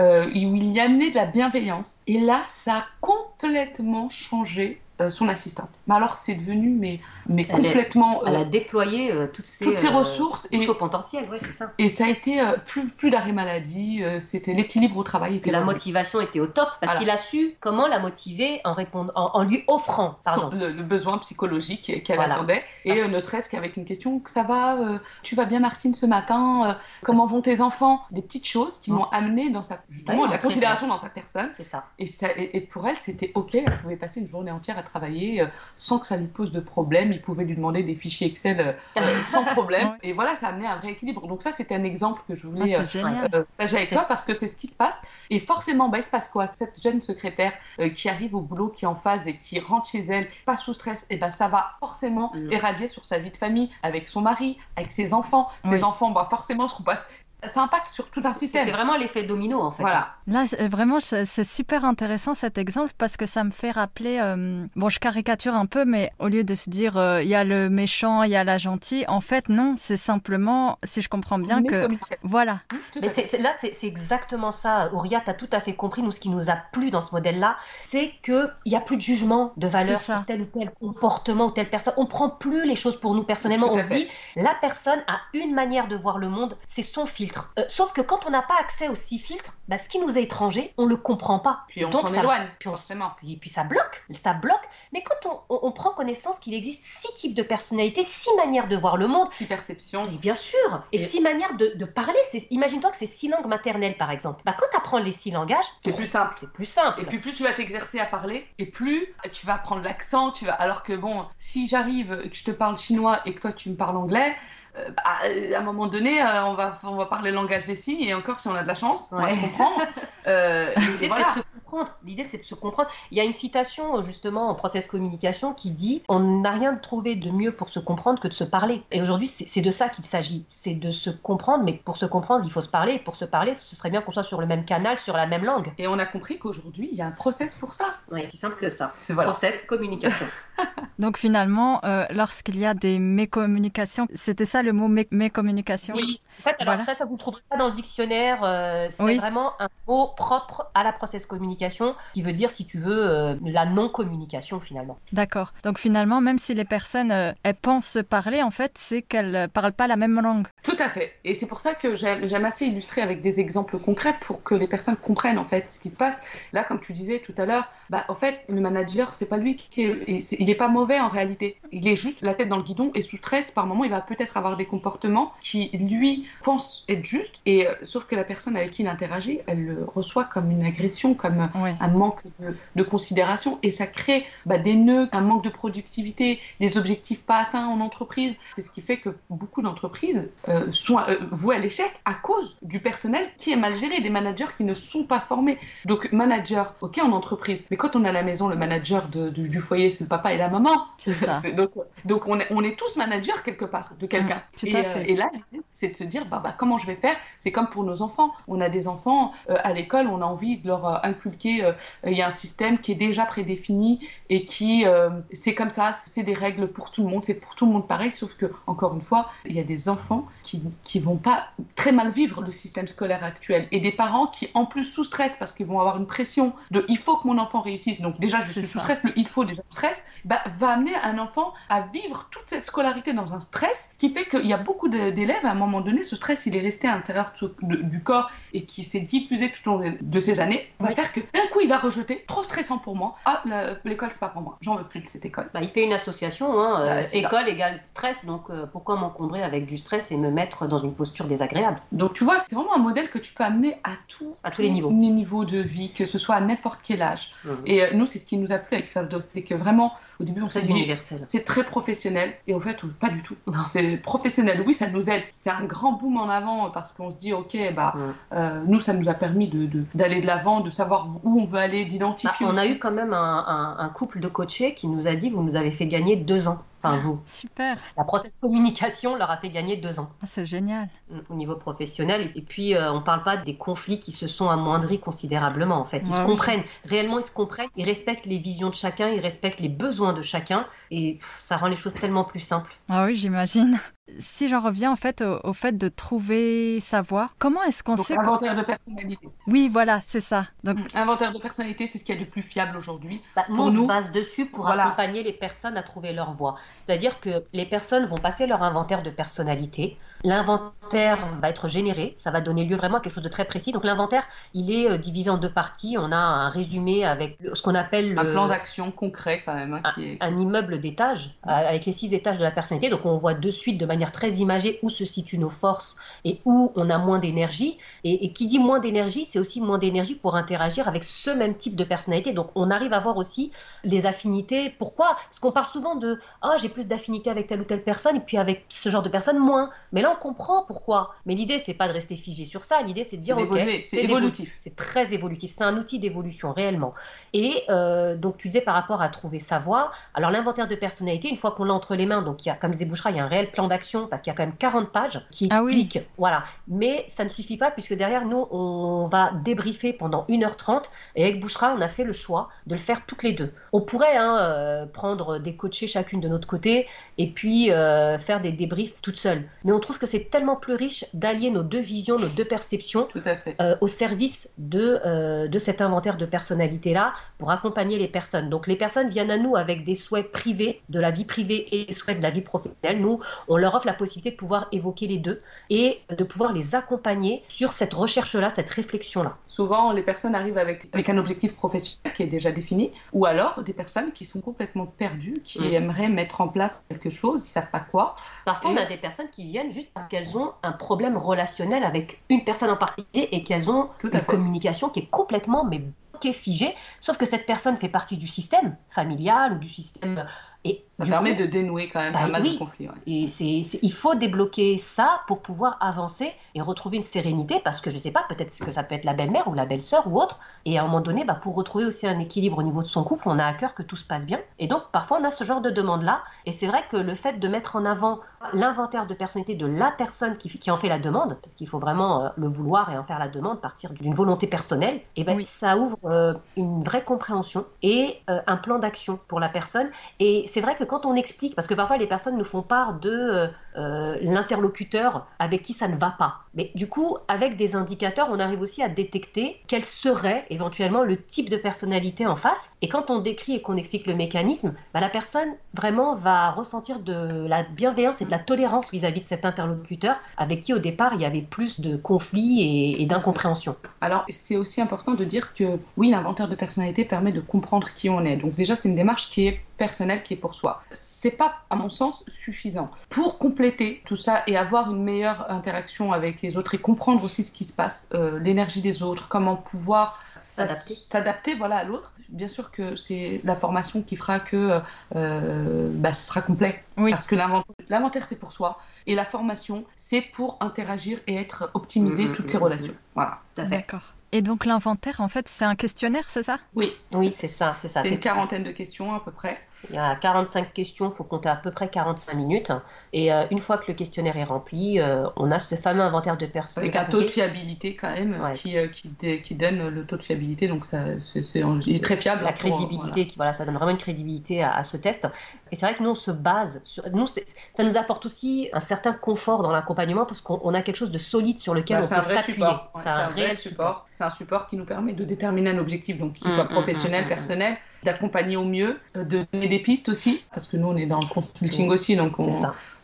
S3: euh, où il y amenait de la bienveillance. Et là, ça a complètement changé euh, son assistante. Mais alors, c'est devenu mais, mais complètement.
S2: elle a euh, déployé euh, toutes ses,
S3: toutes ses ressources
S2: et son potentiel, ouais, c'est ça.
S3: Et ça a été plus, plus d'arrêt maladie. c'était l'équilibre au travail. Était
S2: la motivation était au top parce qu'il a su comment la motiver en répondant, en, lui offrant
S3: le, besoin psychologique qu'elle attendait et ne serait-ce qu'avec une question que ça va, tu vas bien Martine ce matin, comment vont tes enfants, des petites choses qui m'ont amené dans sa justement la considération dans sa personne.
S2: C'est ça.
S3: Et, ça et, et pour elle, c'était ok. Elle pouvait passer une journée entière à travailler euh, sans que ça lui pose de problème. Il pouvait lui demander des fichiers Excel euh, euh, <laughs> sans problème. Et voilà, ça a amené un vrai équilibre. Donc ça, c'était un exemple que je voulais
S1: ah,
S3: partager avec toi parce que c'est ce qui se passe. Et forcément, bah, il se passe quoi? Cette jeune secrétaire qui arrive au boulot, qui est en phase et qui rentre chez elle, pas sous stress, et ben ça va forcément mm. éradier sur sa vie de famille, avec son mari, avec ses enfants. Ses enfants, bah, forcément, seront pas ça impacte sur tout un système.
S2: C'est vraiment l'effet domino en fait.
S3: Voilà.
S1: Là, vraiment, c'est super intéressant cet exemple parce que ça me fait rappeler. Euh, bon, je caricature un peu, mais au lieu de se dire euh, il y a le méchant, il y a la gentille, en fait, non, c'est simplement, si je comprends bien, que voilà.
S2: Mais là, c'est exactement ça. Auria, tu as tout à fait compris. Nous, ce qui nous a plu dans ce modèle-là, c'est qu'il n'y a plus de jugement de valeur sur tel ou tel comportement ou telle personne. On prend plus les choses pour nous personnellement. on se dit la personne a une manière de voir le monde, c'est son filtre. Euh, sauf que quand on n'a pas accès aux six filtres, bah, ce qui nous est étranger, on le comprend pas.
S3: Puis on s'en éloigne,
S2: puis, forcément. Puis, puis, ça bloque, ça bloque. Mais quand on, prend connaissance qu'il existe six types de personnalités, six manières de voir le monde,
S3: six perceptions,
S2: et bien sûr, et, six manières de, de parler. Imagine-toi que c'est six langues maternelles, par exemple. Bah, quand tu apprends les six langages,
S3: c'est plus simple.
S2: C'est plus simple.
S3: Et puis plus tu vas t'exercer à parler, et plus tu vas prendre l'accent. Tu vas. Alors que bon, si j'arrive et que je te parle chinois et que toi tu me parles anglais, à un moment donné, euh, on, va, on va parler le langage des signes, et encore si on a de la chance, on va se comprendre. <laughs>
S2: Euh, L'idée, c'est de se comprendre. L'idée, c'est de se comprendre. Il y a une citation, justement, en process communication qui dit On n'a rien trouvé de mieux pour se comprendre que de se parler. Et aujourd'hui, c'est de ça qu'il s'agit. C'est de se comprendre, mais pour se comprendre, il faut se parler. pour se parler, ce serait bien qu'on soit sur le même canal, sur la même langue.
S3: Et on a compris qu'aujourd'hui, il y a un process pour ça.
S2: Oui, c'est simple que ça. Voilà. Process communication. <laughs>
S1: Donc finalement, lorsqu'il y a des mécommunications, c'était ça le mot mécommunication
S2: Oui, en fait, alors ça, ça vous trouverez pas dans le dictionnaire. Euh, c'est vraiment un mot propre à la process communication qui veut dire, si tu veux, euh, la non-communication finalement.
S1: D'accord. Donc finalement, même si les personnes, euh, elles pensent se parler, en fait, c'est qu'elles parlent pas la même langue.
S3: Tout à fait. Et c'est pour ça que j'aime assez illustrer avec des exemples concrets pour que les personnes comprennent en fait ce qui se passe. Là, comme tu disais tout à l'heure, bah, en fait, le manager, c'est pas lui qui est, il est pas mauvais en réalité. Il est juste la tête dans le guidon et sous stress. Par moment, il va peut-être avoir des comportements qui lui pense être juste, et euh, sauf que la personne avec qui il interagit, elle le reçoit comme une agression, comme un manque de, considération, et ça crée bah, des nœuds, un manque de productivité, des objectifs pas atteints en entreprise. C'est ce qui fait que beaucoup d'entreprises euh, sont euh, vouées à l'échec à cause du personnel qui est mal géré, des managers qui ne sont pas formés. Donc manager, ok en entreprise, mais quand on a à la maison, le manager du foyer, c'est le papa et la maman.
S1: C'est ça. <laughs>
S3: donc, donc on, est, on est tous managers quelque part de quelqu'un.
S1: Mmh, et,
S3: et, là, c'est de se dire bah, bah, comment je vais faire? C'est comme pour nos enfants. On a des enfants euh, à l'école, on a envie de leur euh, inculquer. Euh, il y a un système qui est déjà prédéfini et qui, c'est comme ça, c'est des règles pour tout le monde, c'est pour tout le monde pareil, sauf que, encore une fois, il y a des enfants qui, qui vont pas très mal vivre le système scolaire actuel et des parents qui, en plus, sous stress parce qu'ils vont avoir une pression de il faut que mon enfant réussisse. Donc, déjà, je suis sous stress, le il faut déjà stress, bah, va amener un enfant à vivre toute cette scolarité dans un stress qui fait qu'il y a beaucoup d'élèves, à un moment donné, ce stress, il est resté à l'intérieur du corps et qui s'est diffusé tout au long de ces années, va faire que d'un coup, il va rejeter, trop stressant pour moi. Ah, l'école, c'est pas pour moi. J'en veux plus de cette école.
S2: Bah, il fait une association, hein, euh, école égale stress, donc euh, pourquoi m'encombrer avec du stress et me mettre dans une posture désagréable?
S3: Donc, tu vois, c'est vraiment un modèle que tu peux amener à, tout,
S2: à tous les niveaux.
S3: les niveaux de vie, que ce soit à n'importe quel âge. Mmh. Et euh, nous, c'est ce qui nous a plu avec Ferdos, c'est que vraiment, au début, on s'est dit, c'est très professionnel, et au fait, pas du tout. C'est professionnel, oui, ça nous aide. C'est un grand boom en avant parce qu'on se dit, ok, bah, euh, nous, ça nous a permis d'aller de, d'aller de l'avant, de savoir où on veut aller, d'identifier.
S2: Bah, on a eu quand même un, un, couple de coachés qui nous a dit, vous nous avez fait gagner deux ans. Enfin, vous.
S1: Super.
S2: La process communication leur a fait gagner deux ans.
S1: Ah, c'est génial.
S2: Mm, au niveau professionnel. Et puis, euh, on ne parle pas des conflits qui se sont amoindris considérablement, en fait. Ils se comprennent. Réellement, ils se comprennent. Ils respectent les visions de chacun. Ils respectent les besoins de chacun. Et ça rend les choses tellement plus simples.
S1: Ah oui, j'imagine. Si j'en reviens en fait au, fait de trouver sa voie, comment est-ce qu'on sait
S3: inventaire de personnalité.
S1: Oui, voilà, c'est ça.
S3: Donc mm, inventaire de personnalité, c'est ce qu'il y a de plus fiable aujourd'hui.
S2: Bah, nous, on se base dessus pour accompagner les personnes à trouver leur voie. C'est-à-dire que les personnes vont passer leur inventaire de personnalité. L'inventaire va être généré, ça va donner lieu vraiment à quelque chose de très précis. Donc l'inventaire, il est euh, divisé en deux parties. On a un résumé avec ce qu'on appelle
S3: un plan d'action concret quand même,
S2: hein, qui est... un, immeuble d'étages euh, avec les six étages de la personnalité. Donc on voit de suite de manière très imagée où se situent nos forces et où on a moins d'énergie. Et, qui dit moins d'énergie, c'est aussi moins d'énergie pour interagir avec ce même type de personnalité. Donc on arrive à voir aussi les affinités. Pourquoi? Parce qu'on parle souvent de ah j'ai plus d'affinité avec telle ou telle personne et puis avec ce genre de personne moins. Mais là on comprend pourquoi. Mais l'idée, c'est pas de rester figé sur ça. L'idée, c'est de dire, ok,
S3: c'est évolutif.
S2: C'est très évolutif. C'est un outil d'évolution réellement. Et euh, donc, tu disais par rapport à trouver sa voie. Alors, l'inventaire de personnalité, une fois qu'on l'a entre les mains, donc il y a, comme disait Bouchra, il y a un réel plan d'action parce qu'il y a quand même 40 pages qui
S1: Ah
S2: expliquent. Voilà. Mais ça ne suffit pas puisque derrière nous, on va débriefer pendant 1h30. Et avec Bouchra, on a fait le choix de le faire toutes les deux. On pourrait hein, euh, prendre des coachés chacune de notre côté et puis euh, faire des débriefs toutes seules. Mais on trouve que c'est tellement plus riche d'allier nos deux visions, nos deux perceptions
S3: Tout à fait.
S2: euh, au service de, euh, de cet inventaire de personnalité-là pour accompagner les personnes. Donc les personnes viennent à nous avec des souhaits privés, de la vie privée et des souhaits de la vie professionnelle. Nous, on leur offre la possibilité de pouvoir évoquer les deux et de pouvoir les accompagner sur cette recherche-là, cette réflexion-là.
S3: Souvent, les personnes arrivent avec, avec un objectif professionnel qui est déjà défini, ou alors des personnes qui sont complètement perdues, qui
S2: Mhm.
S3: aimeraient mettre en place quelque chose, ils savent pas quoi.
S2: Parfois,
S3: Et-
S2: on a des personnes qui viennent juste qu'elles ont un problème relationnel avec une personne en particulier et qu'elles ont
S3: Tout
S2: une
S3: fait.
S2: communication qui est complètement mais bloquée, figée. Sauf que cette personne fait partie du système familial ou du système. Et
S3: Ça permet
S2: coup,
S3: de dénouer quand même
S2: Bah
S3: pas mal
S2: oui.
S3: de conflits. ouais.
S2: Et c'est, c'est- il faut débloquer ça pour pouvoir avancer et retrouver une sérénité parce que je sais pas, peut-être que ça peut être la belle-mère ou la belle-sœur ou autre. Et à un moment donné, bah, pour retrouver aussi un équilibre au niveau de son couple, on a à cœur que tout se passe bien. Et donc parfois on a ce genre de demande-là. Et c'est vrai que le fait de mettre en avant l'inventaire de personnalité de la personne qui, qui en fait la demande, parce qu'il faut vraiment euh, le vouloir et en faire la demande, partir d'une volonté personnelle, et ben
S1: Oui.
S2: ça ouvre euh, une vraie compréhension et euh, un plan d'action pour la personne. Et c'est vrai que quand on explique, parce que parfois les personnes nous font part de euh, euh, l'interlocuteur avec qui ça ne va pas. Mais du coup, avec des indicateurs, on arrive aussi à détecter quel serait éventuellement le type de personnalité en face. Et quand on décrit et qu'on explique le mécanisme, bah, la personne vraiment va ressentir de la bienveillance et de la tolérance vis-à-vis de cet interlocuteur avec qui au départ il y avait plus de conflits et, et d'incompréhension.
S3: Alors, c'est aussi important de dire que oui, l'inventaire de personnalité permet de comprendre qui on est. Donc déjà, c'est une démarche qui est personnelle, qui est pour soi. C'est pas, à mon sens, suffisant. Pour compléter tout ça et avoir une meilleure interaction avec les autres et comprendre aussi ce qui se passe, euh, l'énergie des autres, comment pouvoir
S2: S'adapter.
S3: s'adapter voilà, à l'autre. Bien sûr que c'est la formation qui fera que euh, bah, ce sera complet.
S1: Oui.
S3: Parce que l'inventaire, c'est pour soi. Et la formation, c'est pour interagir et être optimiser
S2: Mhm,
S3: toutes ces
S2: mhm,
S3: relations. Voilà.
S1: D'accord. Et donc l'inventaire, en fait, c'est un questionnaire, c'est ça?
S3: Oui,
S2: Oui, c'est ça, c'est ça.
S3: c'est
S2: C'est-
S3: une quarantaine de questions à peu près.
S2: Il y a 45 questions, il faut compter à peu près 45 minutes. Et euh, une fois que le questionnaire est rempli, euh, on a ce fameux inventaire de personnes.
S3: Avec un taux de fiabilité quand même
S2: Ouais.
S3: qui, euh, qui, donne le taux de fiabilité. Donc ça, c'est, il est très fiable.
S2: la
S3: pour-
S2: crédibilité, qui voilà, ça donne vraiment une crédibilité à, à ce test. Et c'est vrai que nous on se base sur, nous ça nous apporte aussi un certain confort dans l'accompagnement parce qu'on on a quelque chose de solide sur lequel
S3: Bah,
S2: on peut
S3: un
S2: s'appuyer.
S3: Ouais,
S2: c'est un, réel
S3: vrai support. C'est un support qui nous permet de déterminer un objectif, donc qu'il
S2: Mm,
S3: soit
S2: mm,
S3: professionnel,
S2: mm,
S3: personnel, d'accompagner au mieux, de donner des pistes aussi, parce que nous on est dans le consulting aussi, donc on,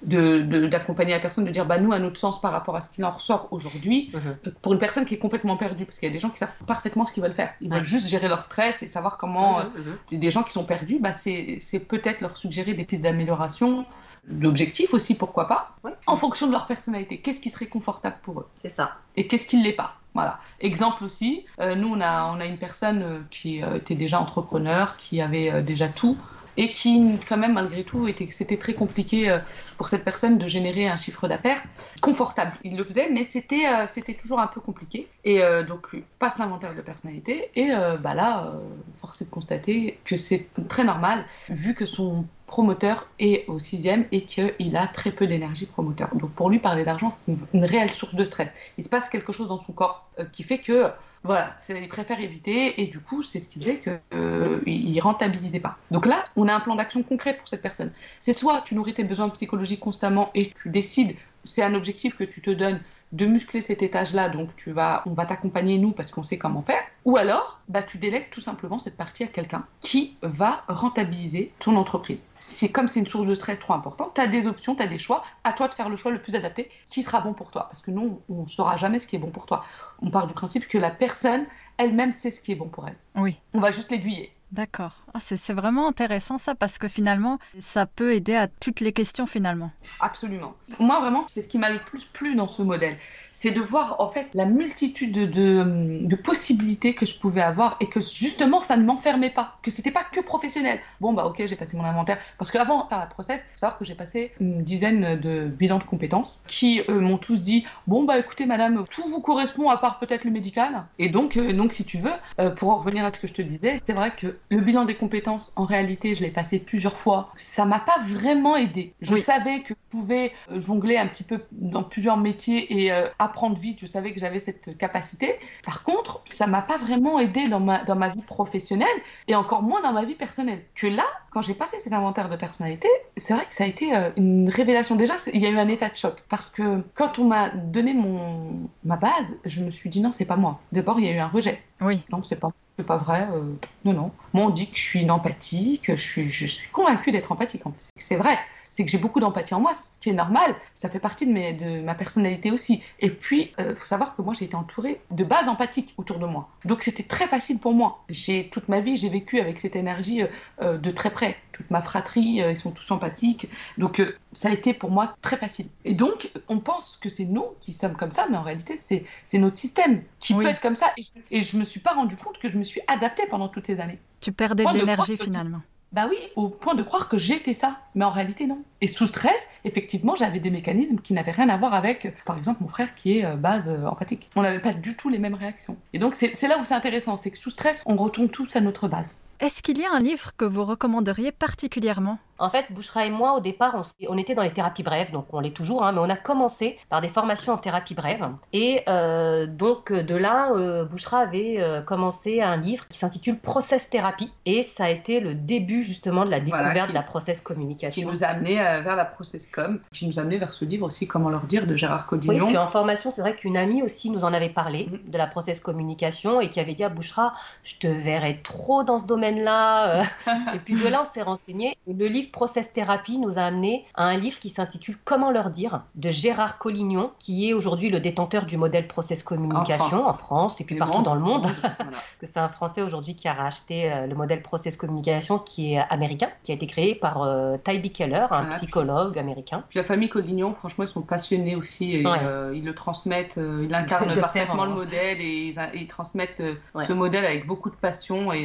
S3: de, de- d'accompagner la personne, de dire bah nous à notre sens par rapport à ce qu'il en ressort aujourd'hui,
S2: Mhm.
S3: euh, pour une personne qui est complètement perdue, parce qu'il y a des gens qui savent parfaitement ce qu'ils veulent faire, ils veulent juste gérer leur stress et savoir comment. euh,
S2: Mhm, mhm.
S3: c'est des gens qui sont perdus, bah c'est, c'est peut-être leur suggérer des pistes d'amélioration, d'objectifs aussi, pourquoi pas,
S2: Ouais.
S3: en fonction de leur personnalité. Qu'est-ce qui serait confortable pour eux
S2: C'est ça.
S3: et qu'est-ce qui ne l'est pas. Voilà. Exemple aussi, euh, nous on a, on a une personne euh, qui euh, était déjà entrepreneur, qui avait euh, déjà tout et qui quand même malgré tout était, c'était très compliqué euh, pour cette personne de générer un chiffre d'affaires confortable. Il le faisait, mais c'était, euh, toujours un peu compliqué. Et euh, donc passe l'inventaire de personnalité et euh, bah là, force est de constater que c'est très normal vu que son promoteur est au sixième et qu'il a très peu d'énergie promoteur. Donc pour lui, parler d'argent, c'est une, réelle source de stress. Il se passe quelque chose dans son corps qui fait que voilà, c'est- il préfère éviter et du coup, c'est ce qui faisait que euh, il rentabilisait pas. Donc là, on a un plan d'action concret pour cette personne. C'est soit tu nourris tes besoins psychologiques constamment et tu décides, c'est un objectif que tu te donnes de muscler cet étage-là, donc tu vas, on va t'accompagner nous parce qu'on sait comment faire. Ou alors, bah, tu délègues tout simplement cette partie à quelqu'un qui va rentabiliser ton entreprise. C'est comme c'est une source de stress trop importante, tu as des options, tu as des choix, à toi de faire le choix le plus adapté qui sera bon pour toi. Parce que nous, on ne saura jamais ce qui est bon pour toi. On part du principe que la personne elle-même sait ce qui est bon pour elle.
S1: Oui.
S3: On va juste l'aiguiller.
S1: D'accord. Ah, c'est vraiment intéressant ça parce que finalement, ça peut aider à toutes les questions finalement.
S3: Absolument. Moi vraiment, c'est ce qui m'a le plus plu dans ce modèle. C'est de voir en fait la multitude de, possibilités que je pouvais avoir et que justement ça ne m'enfermait pas, que c'était pas que professionnel. Bon bah ok, j'ai passé mon inventaire parce qu'avant de faire la process, faut savoir que j'ai passé une dizaine de bilans de compétences qui m'ont tous dit bon bah écoutez madame, tout vous correspond à part peut-être le médical. Et donc euh, donc si tu veux, euh, pour en revenir à ce que je te disais, c'est vrai que le bilan des compétences, en réalité, je l'ai passé plusieurs fois. Ça m'a pas vraiment aidé. Je savais que je pouvais euh, jongler un petit peu dans plusieurs métiers et euh, apprendre vite. Je savais que j'avais cette capacité. Par contre, ça m'a pas vraiment aidé dans ma, dans ma vie professionnelle et encore moins dans ma vie personnelle. Que là, quand j'ai passé cet inventaire de personnalité, c'est vrai que ça a été euh, une révélation. Déjà, il y a eu un état de choc parce que quand on m'a donné mon, ma base, je me suis dit non, c'est pas moi. D'abord, il y a eu un rejet.
S1: Oui.
S3: Non, c'est pas pas vrai. Euh, non, non. Moi, on dit que je suis une empathique, que je suis, je suis convaincue d'être empathique. En plus, c'est vrai c'est que j'ai beaucoup d'empathie en moi, ce qui est normal, ça fait partie de, mes, de ma personnalité aussi. Et puis, il euh, faut savoir que moi, j'ai été entourée de bases empathiques autour de moi. Donc, c'était très facile pour moi. J'ai toute ma vie, j'ai vécu avec cette énergie euh, euh, de très près. Toute ma fratrie, ils sont tous empathiques. Donc, ça a été pour moi très facile. Et donc, on pense que c'est nous qui sommes comme ça, mais en réalité, c'est notre système qui peut être comme ça. Et je, et je me suis pas rendu compte que je me suis adaptée pendant toutes ces années.
S1: Tu perdais de l'énergie finalement.
S3: Bah oui, au point de croire que j'étais ça. Mais en réalité, non. Et sous stress, effectivement, j'avais des mécanismes qui n'avaient rien à voir avec, par exemple, mon frère qui est euh, base euh, empathique. On n'avait pas du tout les mêmes réactions. Et donc, c'est là où c'est intéressant, c'est que sous stress, on retourne tous à notre base.
S1: Est-ce qu'il y a un livre que vous recommanderiez particulièrement?
S2: En fait, Bouchra et moi, au départ, on, était dans les thérapies brèves, donc on l'est toujours, hein, mais on a commencé par des formations en thérapie brève. Et euh, donc de là, euh, Bouchra avait euh, commencé un livre qui s'intitule Process Thérapie, et ça a été le début justement de la découverte de la process communication.
S3: Qui nous a amené vers la process com, qui nous a amené vers ce livre aussi, Comment leur dire, de Gérard Codignon.
S2: Oui, puis en formation, c'est vrai qu'une amie aussi nous en avait parlé mm. de la process communication et qui avait dit à Bouchra, je te verrais trop dans ce domaine-là. <laughs> et puis de là, on s'est renseigné. Le livre Process Thérapie nous a amené à un livre qui s'intitule Comment leur dire de Gérard Collignon, qui est aujourd'hui le détenteur du modèle Process Communication en France, et puis partout dans le monde. <laughs> que c'est un Français aujourd'hui qui a racheté euh, le modèle Process Communication qui est américain, qui a été créé par euh, Tybee Keller, un psychologue américain.
S3: Puis la famille Collignon, franchement, ils sont passionnés aussi. Et, euh, ils le transmettent, ils <laughs> incarnent parfaitement le modèle et ils, transmettent ce modèle avec beaucoup de passion et,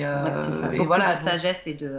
S2: et voilà, de sagesse et de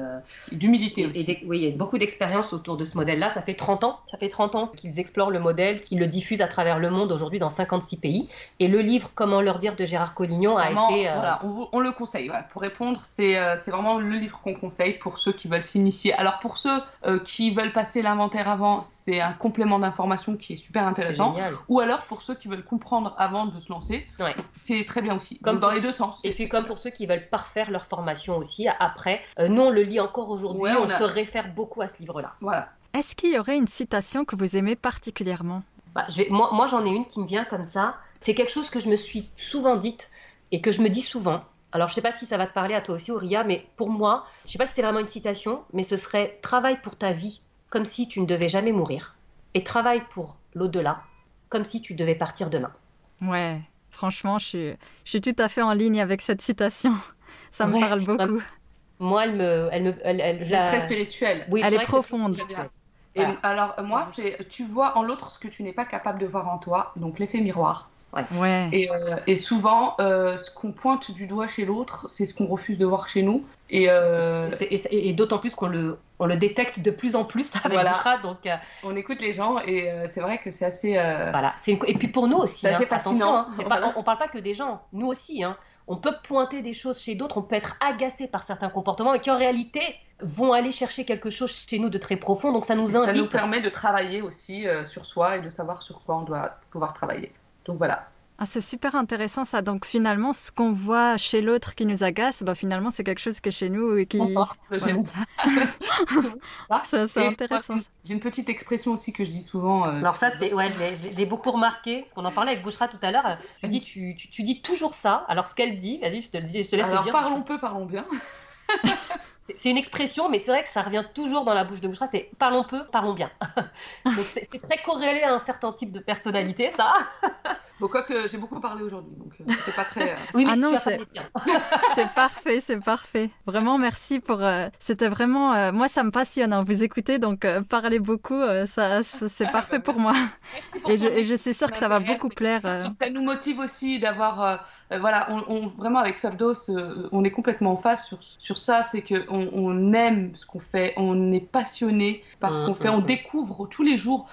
S3: d'humilité aussi.
S2: oui, beaucoup d'expérience autour de ce modèle-là. Ça fait 30 ans, ça fait 30 ans qu'ils explorent le modèle, qu'ils le diffusent à travers le monde aujourd'hui dans 56 pays. Et le livre Comment leur dire de Gérard Collignon a été.
S3: Euh, voilà, on, le conseille. pour répondre, euh, c'est vraiment le livre qu'on conseille pour ceux qui veulent s'initier. Alors pour ceux euh, qui veulent passer l'inventaire avant, c'est un complément d'information qui est super intéressant. Ou alors pour ceux qui veulent comprendre avant de se lancer, c'est très bien aussi. Comme dans les deux sens.
S2: Et puis comme pour ceux qui veulent parfaire leur formation aussi après. nous on le lit encore aujourd'hui, on, se réfère beaucoup à ce livre-là.
S3: Voilà.
S1: Est-ce qu'il y aurait une citation que vous aimez particulièrement?
S2: Bah, Moi, moi j'en ai une qui me vient comme ça. C'est quelque chose que je me suis souvent dite et que je me dis souvent. Alors, je ne sais pas si ça va te parler à toi aussi, Auria, mais pour moi, je ne sais pas si c'est vraiment une citation, mais ce serait travaille pour ta vie comme si tu ne devais jamais mourir et travaille pour l'au-delà comme si tu devais partir demain.
S1: Ouais, franchement, je suis, je suis tout à fait en ligne avec cette citation. <laughs> Ça me parle beaucoup.
S2: Moi, elle me, elle me, elle,
S3: c'est très spirituelle.
S1: Oui, elle est, profonde.
S3: Et alors moi, c'est tu vois en l'autre ce que tu n'es pas capable de voir en toi, donc l'effet miroir.
S1: Ouais.
S3: Et, euh, et, souvent, euh, ce qu'on pointe du doigt chez l'autre, c'est ce qu'on refuse de voir chez nous. Et, euh...
S2: et, d'autant plus qu'on le, on le détecte de plus en plus avec voilà. donc euh,
S3: on écoute les gens et c'est vrai que c'est assez.
S2: Voilà. Une... Et puis pour nous aussi,
S3: c'est assez hein, fascinant.
S2: Hein. Pas, on, on, parle pas que des gens, nous aussi. Hein on peut pointer des choses chez d'autres, on peut être agacé par certains comportements, et qui en réalité vont aller chercher quelque chose chez nous de très profond. Donc ça nous invite.
S3: Ça nous permet de travailler aussi euh, sur soi et de savoir sur quoi on doit pouvoir travailler. Donc voilà.
S1: Ah, c'est super intéressant ça. Donc finalement, ce qu'on voit chez l'autre qui nous agace, bah, finalement, c'est quelque chose qui est chez nous et qui. <laughs> c'est intéressant.
S3: J'ai une petite expression aussi que je dis souvent.
S2: Euh, Alors ça, c'est ouais, j'ai beaucoup remarqué. Parce qu'on en parlait avec Bouchra tout à l'heure. Je dis, tu, tu, dis toujours ça. Alors ce qu'elle dit, vas-y, je te le dis, je te laisse
S3: Alors,
S2: le dire.
S3: parlons peu, parlons bien. <laughs>
S2: C'est une expression, mais c'est vrai que ça revient toujours dans la bouche de Bouchra, c'est parlons peu, parlons bien. <laughs> Donc c'est très corrélé à un certain type de personnalité, ça. <laughs>
S3: Bon, quoi que j'ai beaucoup parlé aujourd'hui, donc euh, c'était pas très. Euh,
S2: oui, mais
S1: ah non, <laughs>
S2: c'est
S1: parfait, c'est parfait. Vraiment, merci pour. Euh, c'était vraiment. moi, ça me passionne. Hein, vous écoutez, donc parler beaucoup, ça, c'est
S3: ah,
S1: parfait
S3: bah,
S1: pour moi. Et je, et je, suis sûre que ça va beaucoup plaire.
S3: Ça nous motive aussi d'avoir. voilà, on, on, vraiment avec Fabdos, on est complètement en face sur, sur ça. C'est que on, aime ce qu'on fait, on est passionné par ce mmh, qu'on fait, on mmh, mmh. découvre tous les jours.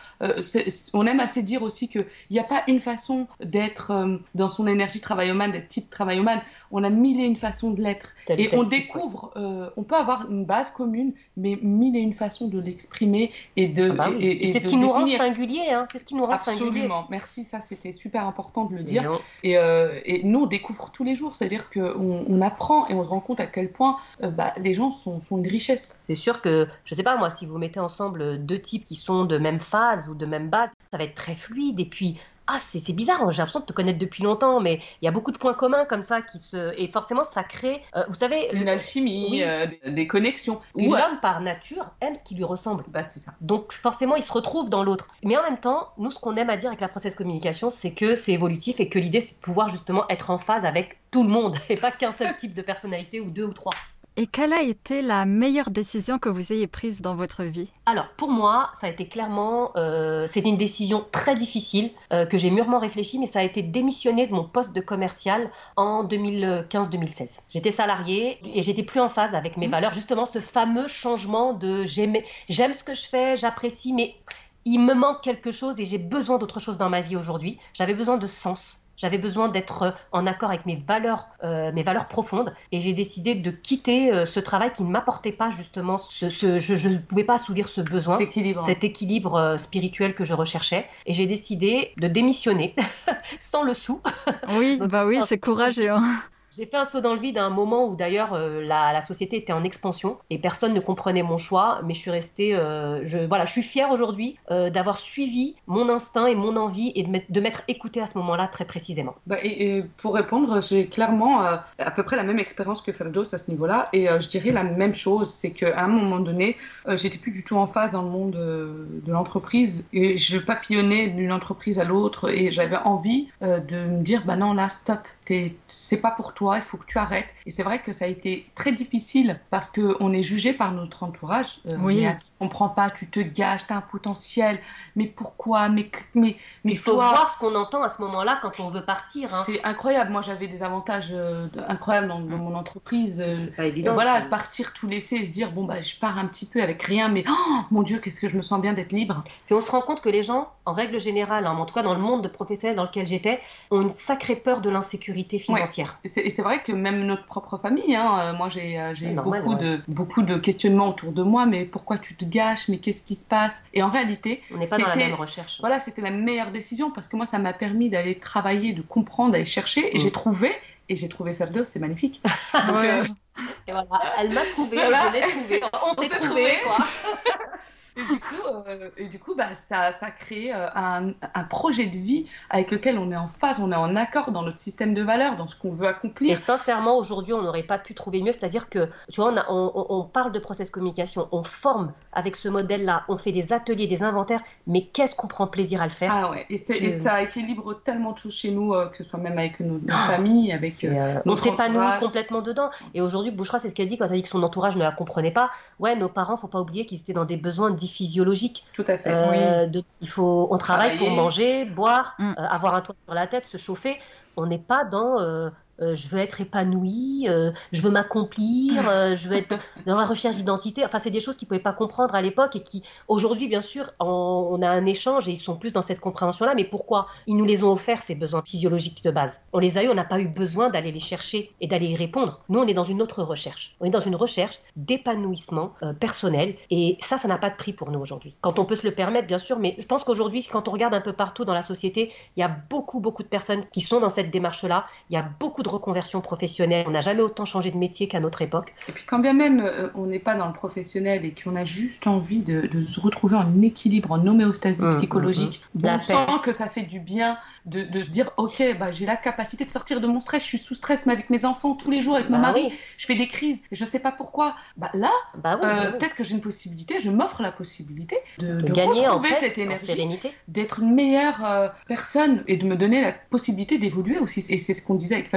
S3: on aime assez dire aussi qu'il n'y a pas une façon d'être euh, dans son énergie travaillomane, d'être type travaillomane. On a mille et une façons de l'être. Et on découvre, euh, on peut avoir une base commune, mais mille et une façons de l'exprimer et de.
S2: Ah bah et, c'est ce qui nous rend singulier, hein. c'est ce qui nous rend
S3: Absolument. Merci, ça c'était super important de le dire. Et, euh, et, nous on découvre tous les jours, c'est-à-dire qu'on on apprend et on se rend compte à quel point bah, les gens sont, sont une richesse.
S2: C'est sûr que, je sais pas moi, si vous mettez ensemble deux types qui sont de même phase ou de même base, ça va être très fluide. Et puis ah c'est bizarre, j'ai l'impression de te connaître depuis longtemps, mais il y a beaucoup de points communs comme ça qui se et forcément ça crée, euh, vous savez,
S3: une alchimie, euh, des, connexions.
S2: Ou l'homme par nature aime ce qui lui ressemble.
S3: Bah c'est ça.
S2: Donc forcément il se retrouve dans l'autre. Mais en même temps, nous ce qu'on aime à dire avec la process communication, c'est que c'est évolutif et que l'idée c'est de pouvoir justement être en phase avec tout le monde <laughs> et pas qu'un seul type de personnalité ou deux ou trois.
S1: Et quelle a été la meilleure décision que vous ayez prise dans votre vie?
S2: Alors pour moi, ça a été clairement, euh, c'était une décision très difficile euh, que j'ai mûrement réfléchi, mais ça a été démissionner de mon poste de commercial en 2015-2016. J'étais salariée et j'étais plus en phase avec mes mmh. valeurs. Justement, ce fameux changement de j'aime ce que je fais, j'apprécie, mais il me manque quelque chose et j'ai besoin d'autre chose dans ma vie aujourd'hui. J'avais besoin de sens. J'avais besoin d'être euh, en accord avec mes valeurs, euh, mes valeurs profondes, et j'ai décidé de quitter euh, ce travail qui ne m'apportait pas justement ce, je ne pouvais pas assouvir ce besoin,
S3: cet équilibre,
S2: cet équilibre spirituel que je recherchais, et j'ai décidé de démissionner <laughs> sans le sou.
S1: Oui, <laughs> bah oui, c'est courageux. Hein.
S2: J'ai fait un saut dans le vide à un moment où d'ailleurs euh, la, société était en expansion et personne ne comprenait mon choix, mais je suis restée, euh, je, voilà, je suis fière aujourd'hui euh, d'avoir suivi mon instinct et mon envie et de m'être écoutée à ce moment-là très précisément.
S3: Bah, et, pour répondre, j'ai clairement à peu près la même expérience que Ferdos à ce niveau-là et je dirais la même chose, c'est qu'à un moment donné, j'étais plus du tout en phase dans le monde de l'entreprise et je papillonnais d'une entreprise à l'autre et j'avais envie de me dire, bah non là, stop, c'est pas pour toi, il faut que tu arrêtes. Et c'est vrai que ça a été très difficile parce qu'on est jugé par notre entourage.
S1: Euh, oui.
S3: On comprend pas, tu te gages, tu as un potentiel, mais pourquoi? Mais, mais, mais
S2: Il faut voir ce qu'on entend à ce moment-là quand on veut partir. Hein.
S3: C'est incroyable. Moi, j'avais des avantages euh, incroyables dans, mon entreprise.
S2: Euh, c'est pas évident.
S3: voilà, partir tout laisser et se dire, bon, bah, je pars un petit peu avec rien, mais oh, mon Dieu, qu'est-ce que je me sens bien d'être libre.
S2: Puis on se rend compte que les gens, en règle générale, hein, en tout cas dans le monde de professionnel dans lequel j'étais, ont une sacrée peur de l'insécurité financière.
S3: Et c'est vrai que même notre propre famille, hein, moi j'ai beaucoup, de, beaucoup de questionnements autour de moi, mais pourquoi tu te gâches, mais qu'est-ce qui se passe? Et en réalité,
S2: on n'est pas dans la même recherche.
S3: Voilà, c'était la meilleure décision parce que moi, ça m'a permis d'aller travailler, de comprendre, d'aller chercher, et j'ai mm. trouvé. Et j'ai trouvé Ferdos, c'est magnifique. <laughs>
S2: Euh, et voilà, elle m'a trouvé, je l'ai trouvé. <laughs> On, s'est trouvé, quoi. <laughs>
S3: Et du coup, euh, et du coup bah, ça, ça a créé euh, un, un, projet de vie avec lequel on est en phase, on est en accord dans notre système de valeurs, dans ce qu'on veut accomplir.
S2: Et sincèrement, aujourd'hui, on n'aurait pas pu trouver mieux. C'est-à-dire que, tu vois, on, on, on, parle de process communication, on forme avec ce modèle-là, on fait des ateliers, des inventaires, mais qu'est-ce qu'on prend plaisir à le faire
S3: Ah ouais, et, et, ça équilibre tellement de choses chez nous, euh, que ce soit même avec nos, ah, famille, avec euh,
S2: On s'épanouit complètement dedans. Et aujourd'hui, Bouchra, c'est ce qu'elle dit quand elle dit que son entourage ne la comprenait pas. Ouais, nos parents, faut pas oublier qu'ils étaient dans des besoins physiologique.
S3: Tout à fait.
S2: Euh, il faut, on travaille pour manger, boire, mm. euh, avoir un toit sur la tête, se chauffer. On n'est pas dans euh, je veux être épanouie, euh, je veux m'accomplir, <laughs> euh, je veux être dans la recherche d'identité. Enfin, c'est des choses qu'ils ne pouvaient pas comprendre à l'époque et qui, aujourd'hui, bien sûr, on a un échange et ils sont plus dans cette compréhension-là. Mais pourquoi Ils nous les ont offerts, ces besoins physiologiques de base? On les a eu, on n'a pas eu besoin d'aller les chercher et d'aller y répondre. Nous, on est dans une autre recherche. On est dans une recherche d'épanouissement personnel et ça, ça n'a pas de prix pour nous aujourd'hui. Quand on peut se le permettre, bien sûr, mais je pense qu'aujourd'hui, quand on regarde un peu partout dans la société, il y a beaucoup, beaucoup de personnes qui sont dans cette démarche-là. Il y a beaucoup beaucoup de reconversions professionnelles. On n'a jamais autant changé de métier qu'à notre époque.
S3: Et puis quand bien même euh, on n'est pas dans le professionnel et qu'on a juste envie de, se retrouver en équilibre, en homéostasie mmh, psychologique, mmh, mmh. on sent que ça fait du bien de, se dire ok, bah, j'ai la capacité de sortir de mon stress, je suis sous stress mais avec mes enfants tous les jours, avec mon bah mari, je fais des crises, je ne sais pas pourquoi. Bah, là, bah euh, peut-être que j'ai une possibilité, je m'offre la possibilité de, gagner en cette énergie, d'être une meilleure euh, personne et de me donner la possibilité d'évoluer aussi. Et c'est ce qu'on disait avec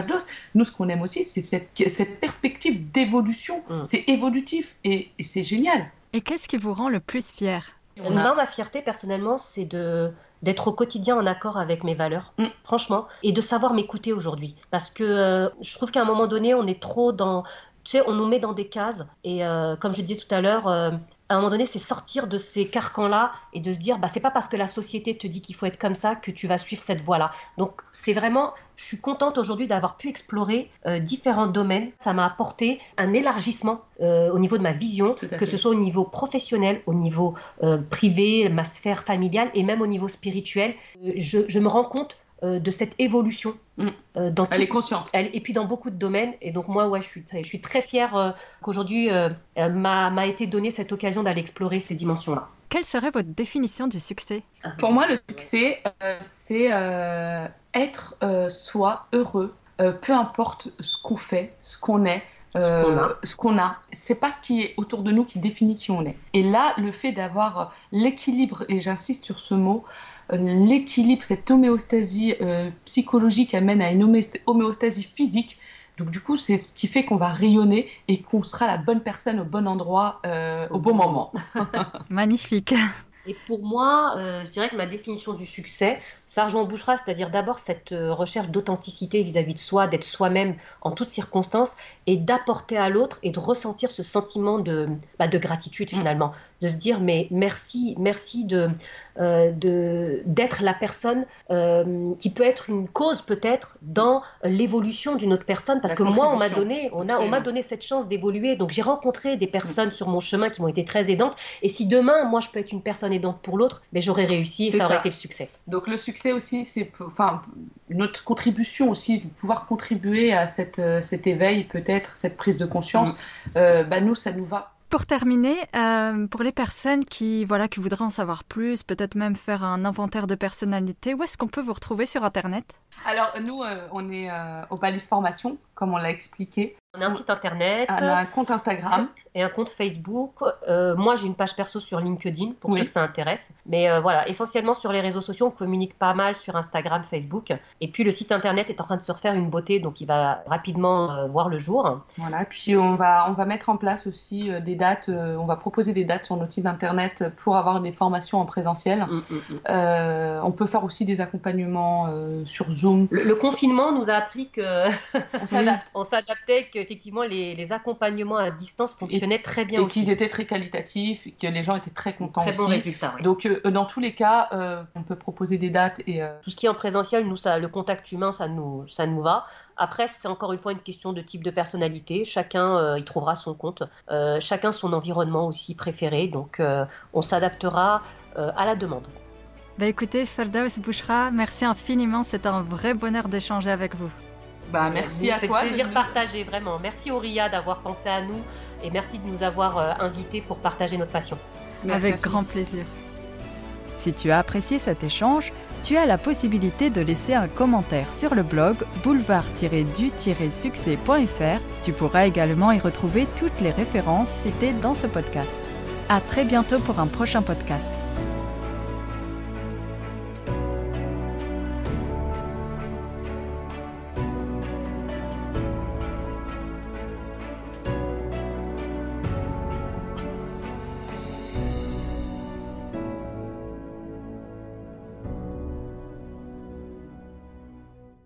S3: Nous, ce qu'on aime aussi, c'est cette, cette, perspective d'évolution. Mm. C'est évolutif et, c'est génial.
S1: Et qu'est-ce qui vous rend le plus fier?
S2: Moi, ma fierté, personnellement, c'est de d'être au quotidien en accord avec mes valeurs, mm. franchement, et de savoir m'écouter aujourd'hui. Parce que euh, je trouve qu'à un moment donné, on est trop dans... Tu sais, on nous met dans des cases. Et euh, comme je disais tout à l'heure, à un moment donné, c'est sortir de ces carcans-là et de se dire, bah, c'est pas parce que la société te dit qu'il faut être comme ça que tu vas suivre cette voie-là. Donc, c'est vraiment, je suis contente aujourd'hui d'avoir pu explorer euh, différents domaines. Ça m'a apporté un élargissement euh, au niveau de ma vision, que ce soit au niveau professionnel, au niveau euh, privé, ma sphère familiale et même au niveau spirituel. Je, je me rends compte euh, de cette évolution.
S3: Mm. Euh, dans elle est consciente.
S2: et puis dans beaucoup de domaines. Et donc moi, ouais, je suis, je suis très fière euh, qu'aujourd'hui m'a été donnée cette occasion d'aller explorer ces dimensions-là.
S1: Quelle serait votre définition du succès?
S3: Pour moi, le succès, c'est être soi, heureux, peu importe ce qu'on fait, ce qu'on est, ce qu'on a. C'est pas ce qui est autour de nous qui définit qui on est. Et là, le fait d'avoir l'équilibre, et j'insiste sur ce mot, l'équilibre, cette homéostasie euh, psychologique amène à une homéostasie physique. Donc du coup, c'est ce qui fait qu'on va rayonner et qu'on sera la bonne personne au bon endroit euh, au bon moment. <laughs>
S1: Magnifique.
S2: Et pour moi, euh, je dirais que ma définition du succès, ça rejoint Bouchera, c'est-à-dire d'abord cette recherche d'authenticité vis-à-vis de soi, d'être soi-même en toutes circonstances et d'apporter à l'autre et de ressentir ce sentiment de, bah, de gratitude mm. finalement, de se dire mais merci, merci de, euh, de d'être la personne euh, qui peut être une cause peut-être dans l'évolution d'une autre personne. Parce que moi on m'a donné on a on m'a donné cette chance d'évoluer. Donc j'ai rencontré des personnes sur mon chemin qui m'ont été très aidantes. Et si demain moi je peux être une personne aidante pour l'autre mais ben, j'aurais réussi et ça, aurait été le succès.
S3: Donc le succès aussi c'est enfin notre contribution aussi de pouvoir contribuer à cette, euh, cet éveil peut-être cette prise de conscience mm. bah nous ça nous va
S1: pour terminer, euh, pour les personnes qui voilà qui voudraient en savoir plus, peut-être même faire un inventaire de personnalité, où est-ce qu'on peut vous retrouver sur Internet?
S3: Alors nous, euh, on est euh, au Balise Formation, comme on l'a expliqué.
S2: On a un site internet.
S3: On a un compte Instagram.
S2: Et un compte Facebook. Euh, moi, j'ai une page perso sur LinkedIn pour ceux que ça intéresse. Mais euh, voilà, essentiellement sur les réseaux sociaux, on communique pas mal sur Instagram, Facebook. Et puis le site internet est en train de se refaire une beauté, donc il va rapidement euh, voir le jour.
S3: Voilà, puis on va, on va mettre en place aussi des dates, on va proposer des dates sur notre site internet pour avoir des formations en présentiel. Mm, mm, mm. on peut faire aussi des accompagnements sur Zoom.
S2: Le, confinement nous a appris que <laughs> on s'adaptait, qu'effectivement les, les, accompagnements à distance fonctionnaient très bien
S3: et qu'ils étaient très qualitatifs, que les gens étaient très contents
S2: très
S3: aussi.
S2: Bon résultat,
S3: Donc euh, dans tous les cas, euh, on peut proposer des dates et euh,
S2: tout ce qui est en présentiel, nous ça, le contact humain, ça nous, ça nous va. Après, c'est encore une fois une question de type de personnalité. Chacun il trouvera son compte, chacun son environnement aussi préféré. Donc on s'adaptera à la demande.
S1: Bah écoutez, Ferdaus Bouchra, merci infiniment. C'est un vrai bonheur d'échanger avec vous.
S3: Bah, merci à toi.
S2: plaisir partagé, vraiment. Merci Auria d'avoir pensé à nous et merci de nous avoir euh, invités pour partager notre passion.
S1: Avec grand plaisir. Si tu as apprécié cet échange, tu as la possibilité de laisser un commentaire sur le blog boulevard-du-succès.fr. Tu pourras également y retrouver toutes les références citées dans ce podcast. À très bientôt pour un prochain podcast.